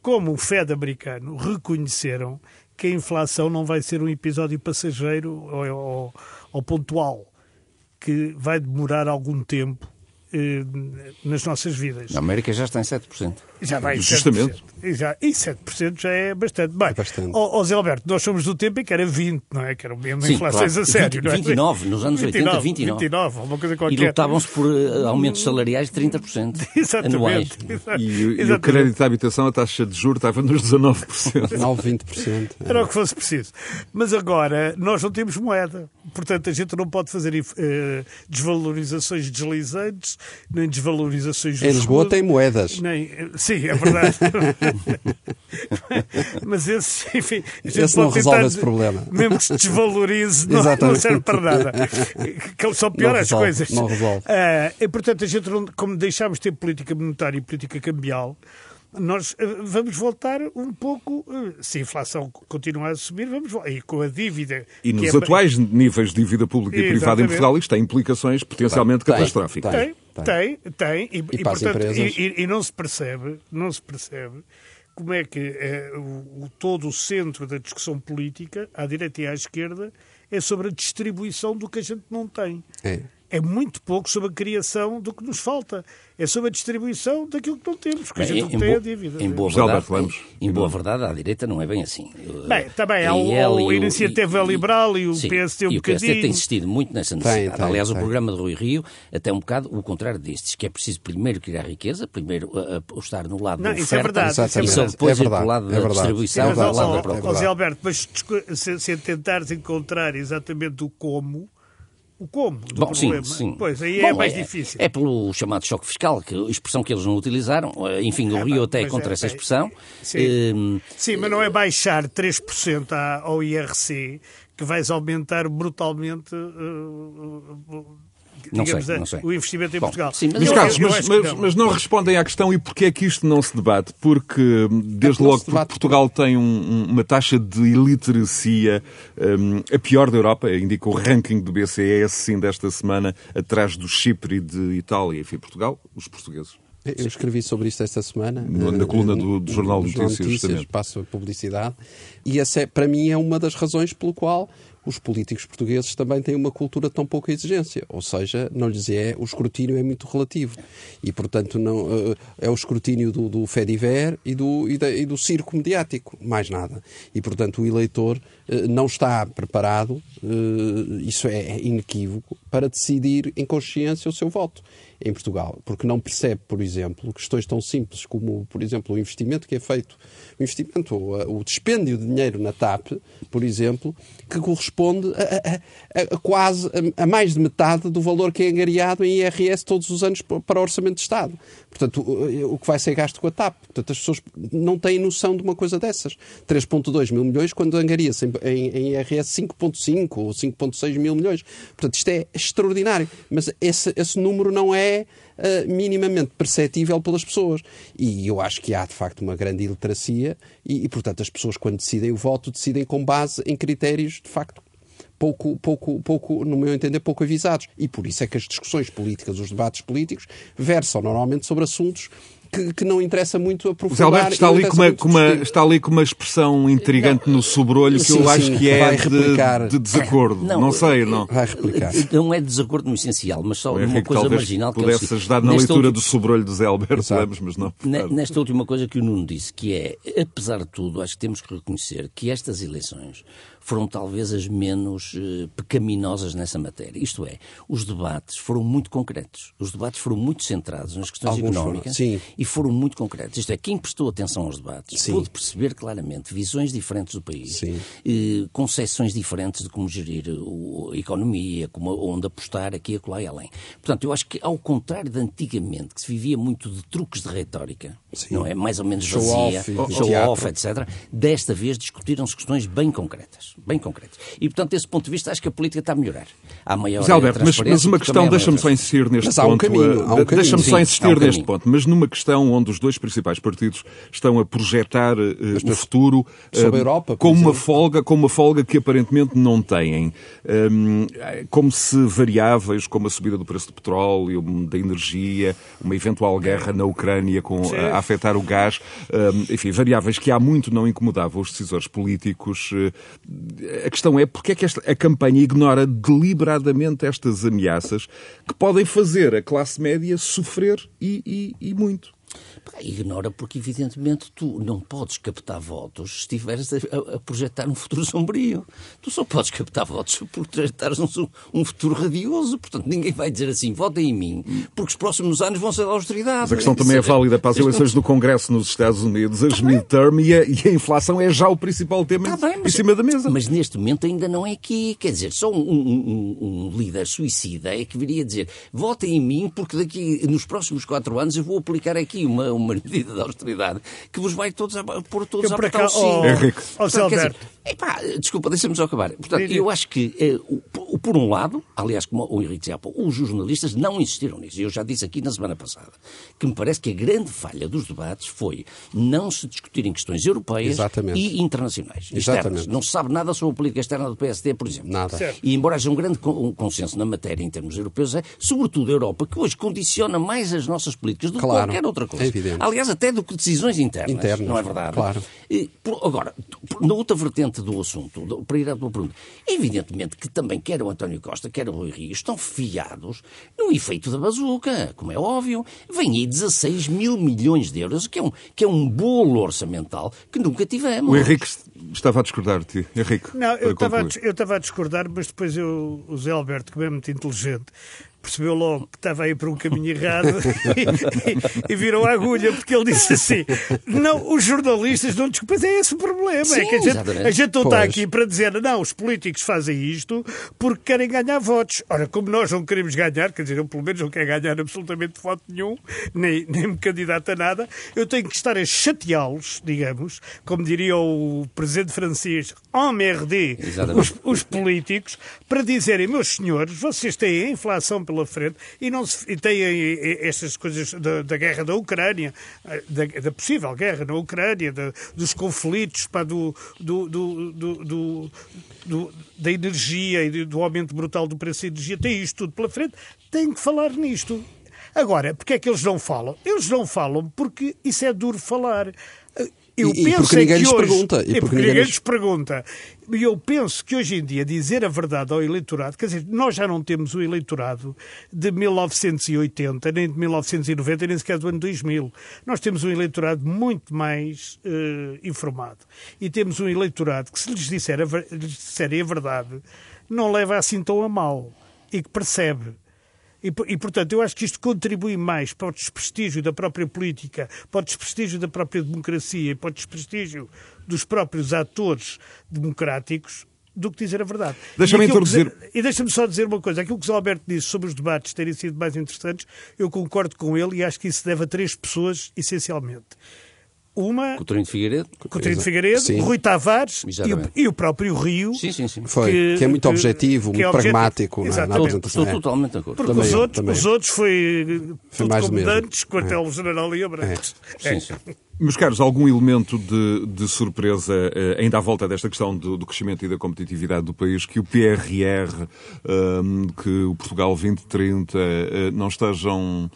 como o Fed americano, reconheceram que a inflação não vai ser um episódio passageiro ou, ou, ou pontual, que vai demorar algum tempo eh, nas nossas vidas. Na América já está em 7%. Já vai. 7%. E, já, e 7% já é bastante. Bem, é bastante. Ó, ó Zé Alberto, nós somos do tempo em que era 20, não é? Que eram mesmo Sim, inflações claro. a sério, 20, não é? 29, nos anos 29, 80, 29. 29, alguma coisa qualquer. E lutavam-se por uh, aumentos salariais de 30% [laughs] Exatamente. anuais. E, e o crédito de habitação, a taxa de juros estava nos 19%. 9, 20%. Era o que fosse preciso. Mas agora, nós não temos moeda. Portanto, a gente não pode fazer uh, desvalorizações deslizantes, nem desvalorizações... Em Lisboa tem moedas. Nem, sim, é verdade. [laughs] Mas esse, enfim, esse não resolve esse problema. Mesmo que se desvalorize, não, não, serve para nada. Que só piora as coisas. Não resolve. Uh, e, portanto, a gente, como deixámos de ter política monetária e política cambial, nós uh, vamos voltar um pouco, uh, se a inflação continuar a subir, vamos e com a dívida. E nos é... atuais níveis de dívida pública e Exatamente. privada em Portugal, isto tem implicações potencialmente tem, catastróficas. Tem, tem, tem, e, e, e portanto, e, e, não se percebe, não se percebe como é que é, o, o, todo o centro da discussão política, à direita e à esquerda, é sobre a distribuição do que a gente não tem. É é muito pouco sobre a criação do que nos falta. É sobre a distribuição daquilo que não temos, que a gente não tem a dívida. Em boa, verdade, em, em boa verdade, à direita não é bem assim. Bem, também há o, a Iniciativa e, Liberal e o sim, PSD um e bocadinho. o PSD tem insistido muito nessa necessidade. Tem, tem, Aliás, tem. o programa de Rui Rio, até um bocado o contrário destes, que é preciso primeiro criar riqueza, primeiro uh, estar no lado não, da oferta, é verdade, e só depois é ir para o lado da distribuição, para o lado da procura. José Alberto, mas se, se tentares encontrar exatamente o como o como do Bom, problema. Sim, sim. Pois, aí Bom, é mais é, difícil. É pelo chamado choque fiscal, que expressão que eles não utilizaram. Eh, enfim, o é, Rio até é contra é, essa expressão. Sim. Um, sim, mas não é baixar 3% ao IRC que vais aumentar brutalmente uh, uh, não digamos, sei, não sei. o investimento em Bom, Portugal. Sim, mas, Carlos, mas, mas, não. mas, não. respondem à questão e porquê é que isto não se debate? Porque, desde é logo, porque Portugal tem um, uma taxa de iliteracia um, a pior da Europa, indica o ranking do BCE, sim, desta semana, atrás do Chipre e de Itália. Enfim, Portugal, os portugueses. Eu escrevi sobre isto esta semana. Na coluna do, do Jornal de Notícias. Notícias passo a publicidade. E essa, é, para mim, é uma das razões pelo qual os políticos portugueses também têm uma cultura tão pouca exigência, ou seja, não lhes é, o escrutínio é muito relativo e, portanto, não, eh, é o escrutínio do, do Fediver e do, e, da, e do circo mediático, mais nada. E, portanto, o eleitor eh, não está preparado, eh, isso é inequívoco, para decidir em consciência o seu voto em Portugal, porque não percebe, por exemplo, questões tão simples como, por exemplo, o investimento que é feito, o investimento, o, dispêndio de dinheiro na TAP, por exemplo, que corresponde a, a, a quase a, a, mais de metade do valor que é angariado em IRS todos os anos para o Orçamento de Estado. Portanto, o, o que vai ser gasto com a TAP. Portanto, as pessoas não têm noção de uma coisa dessas. 3,2 mil milhões quando angaria-se em, em, em IRS 5,5 ou 5,6 mil milhões. Portanto, isto é extraordinário. Mas esse, esse número não é uh, minimamente perceptível pelas pessoas. E eu acho que há, de facto, uma grande iliteracia e, e, portanto, as pessoas, quando decidem o voto, decidem com base em critérios, de facto, pouco, pouco, pouco, no meu entender, pouco avisados. E por isso é que as discussões políticas, os debates políticos, versam normalmente sobre assuntos que, que, não interessa muito aprofundar. O Alberto está ali, com uma, com uma, está ali com uma expressão intrigante não. no sobrolho que sim, eu acho que é de, de, desacordo. Não, não, sei, não. Vai replicar. Não é desacordo no essencial, mas só uma coisa marginal. Que pudesse é ajudar na leitura última... do sobrolho do Zé Alberto Lemos, mas não. Nesta última coisa que o Nuno disse, que é, apesar de tudo, acho que temos que reconhecer que estas eleições foram talvez as menos eh, pecaminosas nessa matéria. Isto é, os debates foram muito concretos. Os debates foram muito centrados nas questões Alguns foram, económicas sim. e foram muito concretos. Isto é, quem prestou atenção aos debates Sim. pôde perceber claramente visões diferentes do país, Sim. eh, concepções diferentes de como gerir a economia, como, onde apostar aqui, acolá e além. Portanto, eu acho que, ao contrário de antigamente, que se vivia muito de truques de retórica, Sim. não é? Mais ou menos Show vazia, off e show teatro. off, etc. Desta vez discutiram-se questões bem concretas. Bem concretas. E, portanto, desse ponto de vista, acho que a política está a melhorar. Há maior Zé Alberto, mas, mas uma questão, deixa-me só insistir neste Mas há um ponto. caminho, eh, há um caminho. Deixa-me só insistir um neste ponto, mas numa questão onde os dois principais partidos estão a projetar eh, o futuro sobre eh, a Europa, por com uma exemplo. folga, com uma folga que aparentemente não têm, Hum, como se variáveis como a subida do preço do petróleo, da energia, uma eventual guerra na Ucrânia com, Sim. a afetar o gás, hum, enfim, variáveis que há muito não incomodavam os decisores políticos. Eh, A questão é porque é que esta, a campanha ignora deliberadamente estas ameaças que podem fazer a classe média sofrer e, e- e muito. Ignora porque, evidentemente, tu não podes captar votos se estiveres a, a- projetar um futuro sombrio. Tu só podes captar votos se projetares um, um futuro radioso. Portanto, ninguém vai dizer assim, votem em mim, porque os próximos anos vão ser da austeridade. Mas a questão também é Ou seja, válida para as eleições do Congresso nos Estados Unidos, as midterm e a, e a inflação é já o principal tema Tá bem, em mas- cima da mesa. Mas neste momento ainda não é aqui. Quer dizer, só um, um- um- um líder suicida é que viria dizer votem em mim porque daqui, nos próximos quatro anos, eu vou aplicar aqui uma, uma medida de austeridade que vos vai todos a, pôr todos Eu a para apertar cá, o cinto. oh, Henrique. oh, Alberto. Epá, desculpa, deixa-me só acabar. Portanto, eu acho que, eh, por um lado, aliás, como o Henrique dizia, os jornalistas não insistiram nisso. Eu já disse aqui na semana passada que me parece que a grande falha dos debates foi não se discutirem questões europeias Exatamente. e internacionais. Exatamente. externas. Não se sabe nada sobre a política externa do PSD, por exemplo. Nada. Certo. E embora haja um grande con- consenso na matéria em termos europeus, é sobretudo a Europa, que hoje condiciona mais as nossas políticas do que Claro. qualquer outra coisa. É evidente. Aliás, até do que decisões internas. Internas, não é verdade? claro. E, por- agora, por- na outra vertente do assunto, do- para ir à tua pergunta, evidentemente que também quer o António Costa, quer o Rui Rio, estão fiados no efeito da bazuca, como é óbvio. Vem aí 16 mil milhões de euros, que é um, que é um bolo orçamental que nunca tivemos. O Henrique estava a discordar de ti. Henrique, Não, eu estava, a, eu estava a discordar, mas depois eu, o Zé Alberto, que é muito inteligente, percebeu logo que estava aí para um caminho errado [laughs] e, e virou a agulha, porque ele disse assim: não, os jornalistas não mas é esse o problema. é Sim, que a gente, a gente não está Pois. aqui para dizer, não, os políticos fazem isto porque querem ganhar votos. Ora, como nós não queremos ganhar, quer dizer, eu pelo menos não quero ganhar absolutamente voto nenhum, nem, nem me candidato a nada, eu tenho que estar a chateá-los, digamos, como diria o presidente francês, emmerder os, os políticos, para dizerem, meus senhores, vocês têm a inflação pela frente e, não se, e eh, estas coisas da, da guerra da Ucrânia, eh, da, da possível guerra na Ucrânia, da- dos conflitos, do, do, do, do- da energia e do aumento brutal do preço da energia, têm isto tudo pela frente, têm que falar nisto. Agora, porque é que eles não falam? Eles não falam porque isso é duro falar. Eu E- e penso porque é ninguém que lhes hoje- pergunta, e E porque porque ninguém lhes- pergunta. E eu penso que hoje em dia dizer a verdade ao eleitorado, quer dizer, nós já não temos o eleitorado de 1980, nem de 1990, nem sequer do ano 2000. Nós temos um eleitorado muito mais eh, informado. E temos um eleitorado que, se lhes, disser a, lhes disserem a verdade, não leva assim tão a mal e que percebe. E, e, portanto, eu acho que isto contribui mais para o desprestígio da própria política, para o desprestígio da própria democracia e para o desprestígio dos próprios atores democráticos do que dizer a verdade. Deixa-me que introduzir- E deixa-me só dizer uma coisa. Aquilo que o Zé Alberto disse sobre os debates terem sido mais interessantes, eu concordo com ele e acho que isso deve a três pessoas, essencialmente. Uma, Coutinho de Figueiredo? Coutinho de Figueiredo, Sim. Rui Tavares e o, e o próprio Rio. Sim, sim, sim. Foi, que, é muito objetivo, que é muito objetivo. pragmático na, na apresentação. estou É. totalmente de acordo. Porque Também os, eu, outros, também os outros foi, tudo mais do como mesmo. dantes, quartel-general e Abrantes. É. Sim, sim. Meus caros, algum elemento de, de surpresa eh, ainda à volta desta questão do, do crescimento e da competitividade do país, que o PRR, ehm, que o Portugal 2030 eh, não estejam.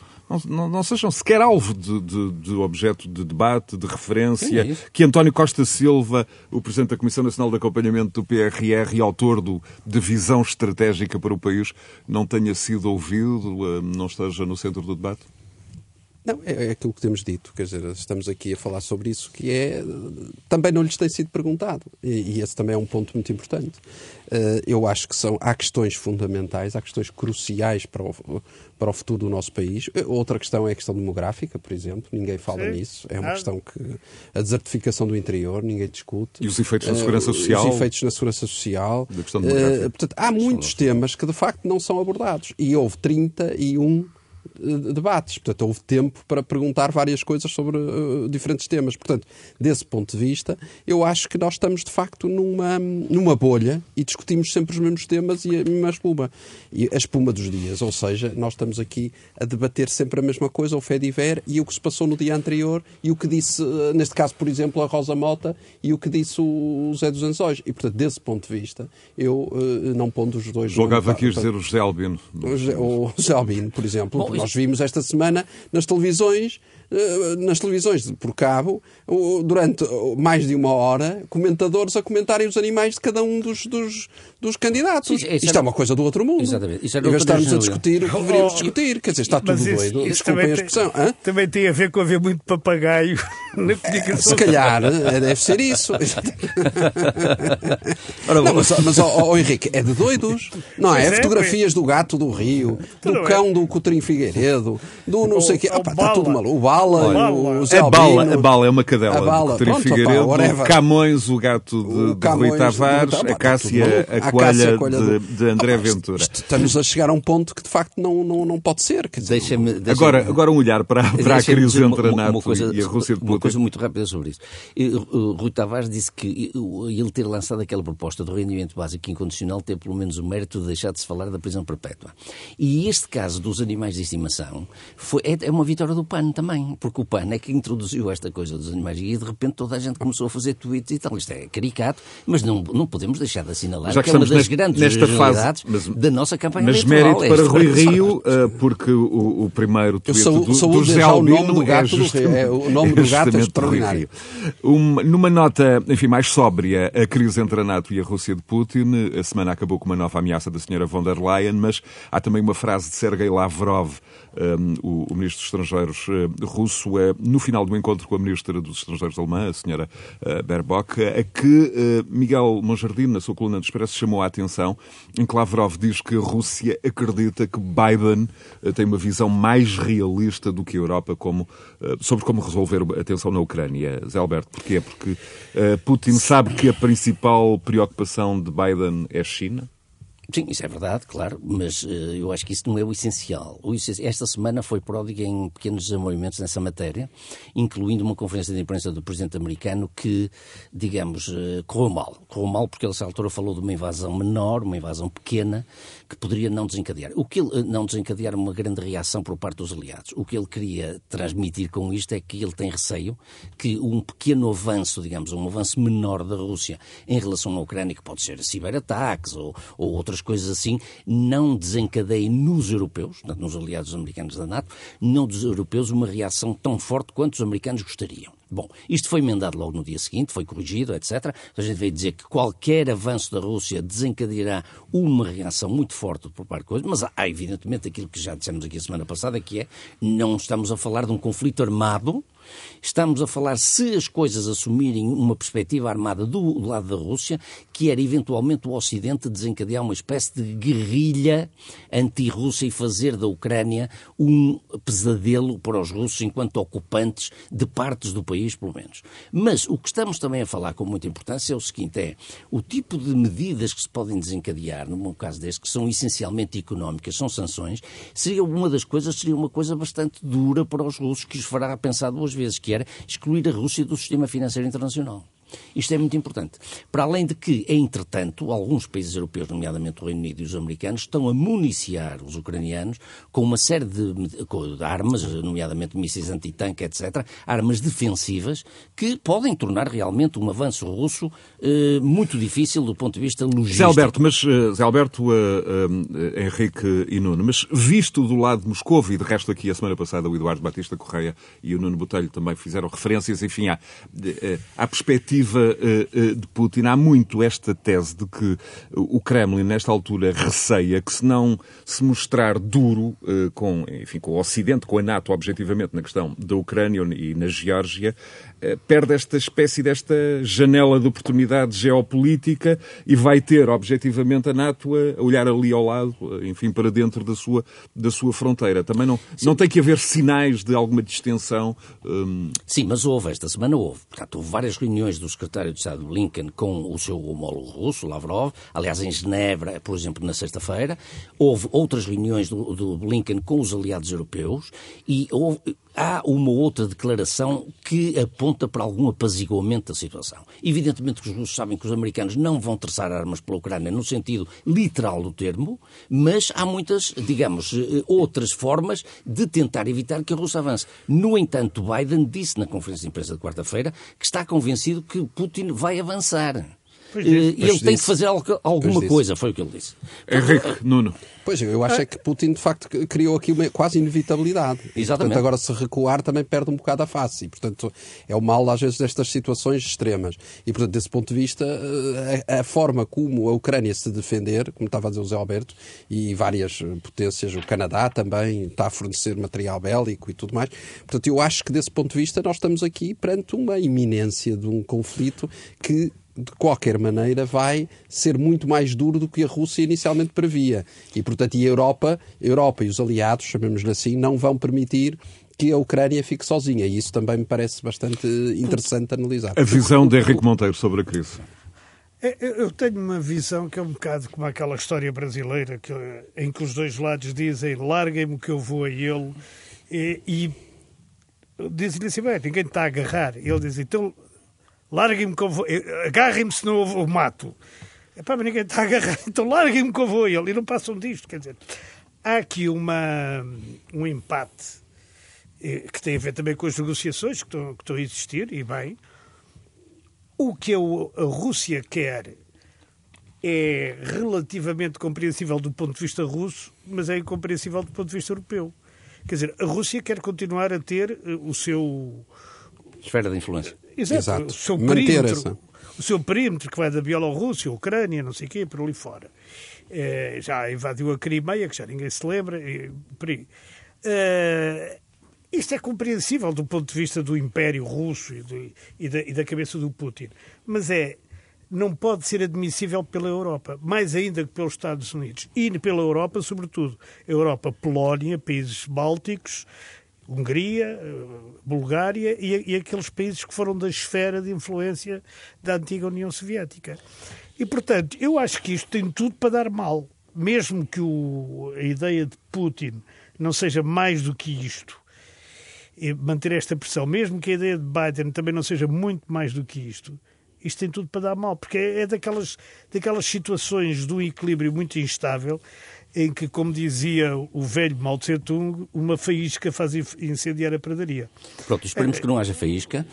Não, não- não sejam sequer alvo de, de- de objeto de debate, de referência, é que António Costa Silva, o Presidente da Comissão Nacional de Acompanhamento do PRR e autor do, de visão estratégica para o país, não tenha sido ouvido, eh, não esteja no centro do debate? Não, é, é aquilo que temos dito, quer dizer, estamos aqui a falar sobre isso, que é também não lhes tem sido perguntado, e, e esse também é um ponto muito importante. Uh, eu acho que são, há questões fundamentais, há questões cruciais para o, para o futuro do nosso país. Outra questão é a questão demográfica, por exemplo, ninguém fala Sim. nisso, é uma ah. questão que a desertificação do interior, ninguém discute. E os efeitos na segurança uh, social? Os efeitos na segurança social. Da questão demográfica. Uh, portanto, há muitos temas que de facto não são abordados, e houve 31 debates. Portanto, houve tempo para perguntar várias coisas sobre uh, diferentes temas. Portanto, desse ponto de vista, eu acho que nós estamos de facto numa, numa bolha e discutimos sempre os mesmos temas e a mesma espuma. E a espuma dos dias. Ou seja, nós estamos aqui a debater sempre a mesma coisa, o Fediver e o que se passou no dia anterior e o que disse, uh, neste caso, por exemplo, a Rosa Mota e o que disse o José dos Anzóis. E, portanto, desse ponto de vista, eu uh, não pondo os dois... Jogava aqui a dizer o José Albino. O José, o José Albino, por exemplo. Bom, nós vimos esta semana nas televisões nas televisões por cabo, durante mais de uma hora, comentadores a comentarem os animais de cada um dos, dos, dos candidatos. Sim, Isto é uma coisa do outro mundo. Exatamente. Isso em vez de estarmos a discutir o que deveríamos oh, discutir, quer dizer, está tudo isso, doido. Desculpem a expressão. Tem, também tem a ver com haver muito papagaio [laughs] na comunicação. Se calhar, eh, deve ser isso. [laughs] Não, mas, mas oh, oh, Henrique, é de doidos. Não é? é Fotografias do gato do Rio, do cão do Coutrinho Figueiredo, do não sei o quê. Está tudo maluco. Bala, bala. o Zé a bala, a bala é uma cadela. A bala. Pronto, Figueiredo, opa, Camões, o gato de, o de Rui Tavares, a Cássia, a coelha, de, de André Ventura. Estamos a chegar a um ponto que de facto não, não, não pode ser. Deixa -me, deixa agora, agora um olhar para, para a crise entre a NATO coisa, e a Rússia de Putin. Uma coisa muito rápida sobre isso. Rui Tavares disse que ele ter lançado aquela proposta do rendimento básico incondicional teve pelo menos o mérito de deixar de se falar da prisão perpétua. E este caso dos animais de estimação foi, é, é uma vitória do PAN também, porque o PAN é que introduziu esta coisa dos animais e de repente toda a gente começou a fazer tweets e tal. Isto é caricato, mas não, não podemos deixar de assinalar Já que, que é uma das neste, grandes nesta fase mas, da nossa campanha mas eleitoral. Mas mérito para Rui Rio, uh, porque o, o, primeiro tweet sou, do, do José Albino o nome do gato é, é o nome do gato é extraordinário. Um, numa nota, enfim, mais sóbria, a crise entre a NATO e a Rússia de Putin, a semana acabou com uma nova ameaça da senhora von der Leyen, mas há também uma frase de Sergei Lavrov, um, o, o, ministro dos Estrangeiros uh, russo, uh, no final do encontro com a ministra dos Estrangeiros alemã, a senhora uh, Baerbock, a que Miguel Monjardim, na sua coluna de Expresso, chamou a atenção, em que Lavrov diz que a Rússia acredita que Biden tem uma visão mais realista do que a Europa como, sobre como resolver a tensão na Ucrânia. Zé Alberto, porquê? Porque Putin sabe que a principal preocupação de Biden é a China? Sim, isso é verdade, claro, mas uh, eu acho que isso não é o essencial. o essencial. Esta semana foi pródiga em pequenos desenvolvimentos nessa matéria, incluindo uma conferência de imprensa do presidente americano que, digamos, uh, correu mal. Correu mal porque ele, nessa altura, falou de uma invasão menor, uma invasão pequena, que poderia não desencadear. O que ele, uh, não desencadear uma grande reação por parte dos aliados. O que ele queria transmitir com isto é que ele tem receio que um pequeno avanço, digamos, um avanço menor da Rússia em relação à Ucrânia, que pode ser ciberataques ou, ou outras outras coisas assim, não desencadeiem nos europeus, nos aliados americanos da NATO, não dos europeus, uma reação tão forte quanto os americanos gostariam. Bom, isto foi emendado logo no dia seguinte, foi corrigido, etc. A gente veio dizer que qualquer avanço da Rússia desencadeará uma reação muito forte por parte de coisas, mas há, evidentemente, aquilo que já dissemos aqui a semana passada, que é, não estamos a falar de um conflito armado, Estamos a falar, se as coisas assumirem uma perspectiva armada do lado da Rússia, que era eventualmente o Ocidente desencadear uma espécie de guerrilha anti-Rússia e fazer da Ucrânia um pesadelo para os russos enquanto ocupantes de partes do país, pelo menos. Mas o que estamos também a falar com muita importância é o seguinte: é o tipo de medidas que se podem desencadear, num caso deste, que são essencialmente económicas, são sanções, seria uma das coisas, seria uma coisa bastante dura para os russos, que os fará pensar duas vezes, que era excluir a Rússia do sistema financeiro internacional. Isto é muito importante. Para além de que, entretanto, alguns países europeus, nomeadamente o Reino Unido e os americanos, estão a municiar os ucranianos com uma série de, de armas, nomeadamente mísseis antitanque, etc., armas defensivas, que podem tornar realmente um avanço russo eh, muito difícil do ponto de vista logístico. Zé Alberto, mas, eh, Zé Alberto, uh, uh, Henrique e Nuno, mas visto do lado de Moscou, e de resto aqui a semana passada o Eduardo Batista Correia e o Nuno Botelho também fizeram referências, enfim, há, há perspectiva perspectiva de Putin, há muito esta tese de que o Kremlin, nesta altura, receia que se não se mostrar duro com, enfim, com o Ocidente, com a NATO, objetivamente, na questão da Ucrânia e na Geórgia, perde esta espécie desta janela de oportunidade geopolítica e vai ter, objetivamente, a NATO a olhar ali ao lado, enfim, para dentro da sua, da sua fronteira. Também não, não tem que haver sinais de alguma distensão. Hum... Sim, mas houve, esta semana houve. Portanto, houve várias reuniões do secretário de Estado Blinken com o seu homólogo russo, Lavrov, aliás, em Genebra, por exemplo, na sexta-feira. Houve outras reuniões do, do Blinken com os aliados europeus e houve, há uma outra declaração que aponta para algum apaziguamento da situação. Evidentemente que os russos sabem que os americanos não vão traçar armas pela Ucrânia no sentido literal do termo, mas há muitas, digamos, eh, outras formas de tentar evitar que a Rússia avance. No entanto, Biden disse na conferência de imprensa de quarta-feira que está convencido que Putin vai avançar. Pois e ele tem disse. que fazer alguma coisa, foi o que ele disse. Henrique, Nuno. Pois, eu acho é que Putin, de facto, criou aqui uma quase inevitabilidade. Exatamente. Portanto, agora se recuar também perde um bocado a face. E, portanto, é o mal, às vezes, destas situações extremas. E, portanto, desse ponto de vista, eh, a, a forma como a Ucrânia se defender, como estava a dizer o Zé Alberto, e várias potências, o Canadá também está a fornecer material bélico e tudo mais. Portanto, eu acho que, desse ponto de vista, nós estamos aqui perante uma iminência de um conflito que de qualquer maneira, vai ser muito mais duro do que a Rússia inicialmente previa. E, portanto, e a Europa, a Europa e os aliados, chamemos-lhe assim, não vão permitir que a Ucrânia fique sozinha. E isso também me parece bastante interessante analisar. A visão de Henrique Monteiro sobre a crise. É, eu tenho uma visão que é um bocado como aquela história brasileira que, em que os dois lados dizem larguem-me que eu vou a ele e, e dizem-lhe assim, bem, ninguém está a agarrar. E ele diz, então larguem-me eu vou, agarrem-me senão eu, eu mato. Epá, mas ninguém está [laughs] a agarrar, então larguem-me eu vou ele. E não passam disto, quer dizer, há aqui uma, um empate eh, que tem a ver também com as negociações que estão, que estão a existir, e bem, o que a, a Rússia quer é relativamente compreensível do ponto de vista russo, mas é incompreensível do ponto de vista europeu. Quer dizer, a Rússia quer continuar a ter eh, o seu... Esfera de influência. Exato. Exato. O seu perímetro, o seu perímetro que vai da Bielorrússia, Ucrânia, não sei o quê, por ali fora. É, já invadiu a Crimeia, que já ninguém se lembra. E, por aí. É, isto é compreensível do ponto de vista do Império Russo e, do, e, da, e da cabeça do Putin. Mas é não pode ser admissível pela Europa, mais ainda que pelos Estados Unidos. E pela Europa, sobretudo. Europa, Polónia, países bálticos, Hungria, eh, Bulgária e, e, aqueles países que foram da esfera de influência da antiga União Soviética. E, portanto, eu acho que isto tem tudo para dar mal. Mesmo que o, a ideia de Putin não seja mais do que isto, manter esta pressão, mesmo que a ideia de Biden também não seja muito mais do que isto, isto tem tudo para dar mal, porque é, é daquelas, daquelas situações de um equilíbrio muito instável em que, como dizia o velho Mao Tse Tung, uma faísca faz incendiar a pradaria. Pronto, esperemos que não haja faísca.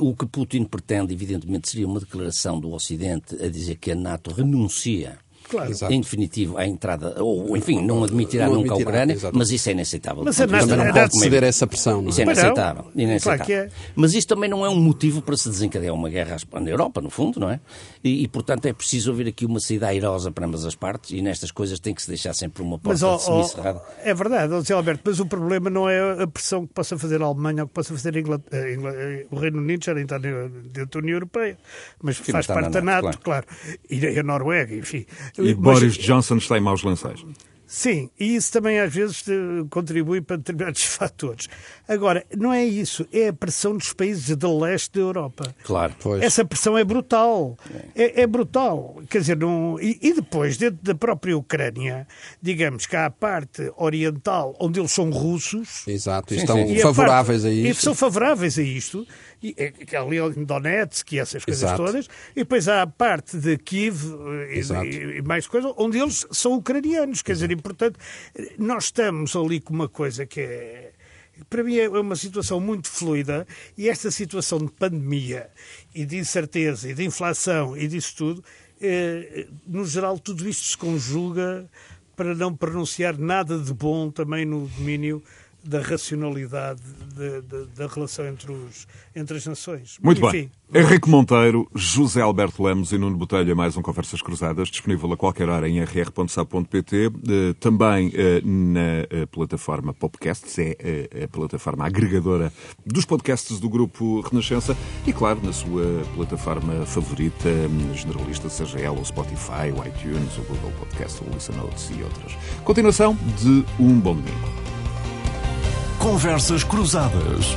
O que Putin pretende, evidentemente, seria uma declaração do Ocidente a dizer que a NATO renuncia Claro. Em definitivo, a entrada, ou enfim, não admitirá não nunca a Ucrânia, exatamente. mas isso é inaceitável. Mas a também não pode ceder essa pressão. Não é? Isso é inaceitável. inaceitável. Claro é. Mas isso também não é um motivo para se desencadear uma guerra na Europa, no fundo, não é? E, e, portanto é preciso ouvir aqui uma saída airosa para ambas as partes e nestas coisas tem que se deixar sempre uma porta mas, oh, semi-cerrada. é verdade, José Alberto, mas o problema não é a pressão que possa fazer a Alemanha ou que possa fazer a Inglaterra. Eh, o Reino Unido já nem está dentro da União Europeia, mas faz parte da NATO, NATO claro. claro. E a Noruega, enfim. E mas, Boris Johnson está em maus lençóis. Sim, e isso também às vezes contribui para determinados [laughs] fatores. Agora, não é isso, é a pressão dos países de leste da Europa. Claro, pois. Essa pressão é brutal. É, é brutal. Quer dizer, não... E, e, depois, dentro da própria Ucrânia, digamos que há a parte oriental, onde eles são russos. Exato, e estão sim. favoráveis a, parte... a isto. E são favoráveis a isto e, é, que é ali em Donetsk e essas coisas Exato. todas, e depois há a parte de Kiev eh, e, e, mais coisas, onde eles são ucranianos, quer dizer, e portanto nós estamos ali com uma coisa que é para mim é uma situação muito fluida e esta situação de pandemia e de incerteza e de inflação e disso tudo, eh, no geral, tudo isto se conjuga para não pronunciar nada de bom também no domínio da racionalidade de, de, da relação entre, os, entre as nações. Muito Enfim, bem. Henrique Monteiro, José Alberto Lemos e Nuno Botelho, mais um Conversas Cruzadas, disponível a qualquer hora em rr.sa.pt, eh, também eh, na eh, plataforma Podcasts, é a plataforma agregadora dos podcasts do Grupo Renascença e, claro, na sua plataforma favorita, generalista, seja ela o Spotify, o iTunes, o Google Podcast, o Listen Notes e outras. Continuação de um bom domingo. Conversas Cruzadas.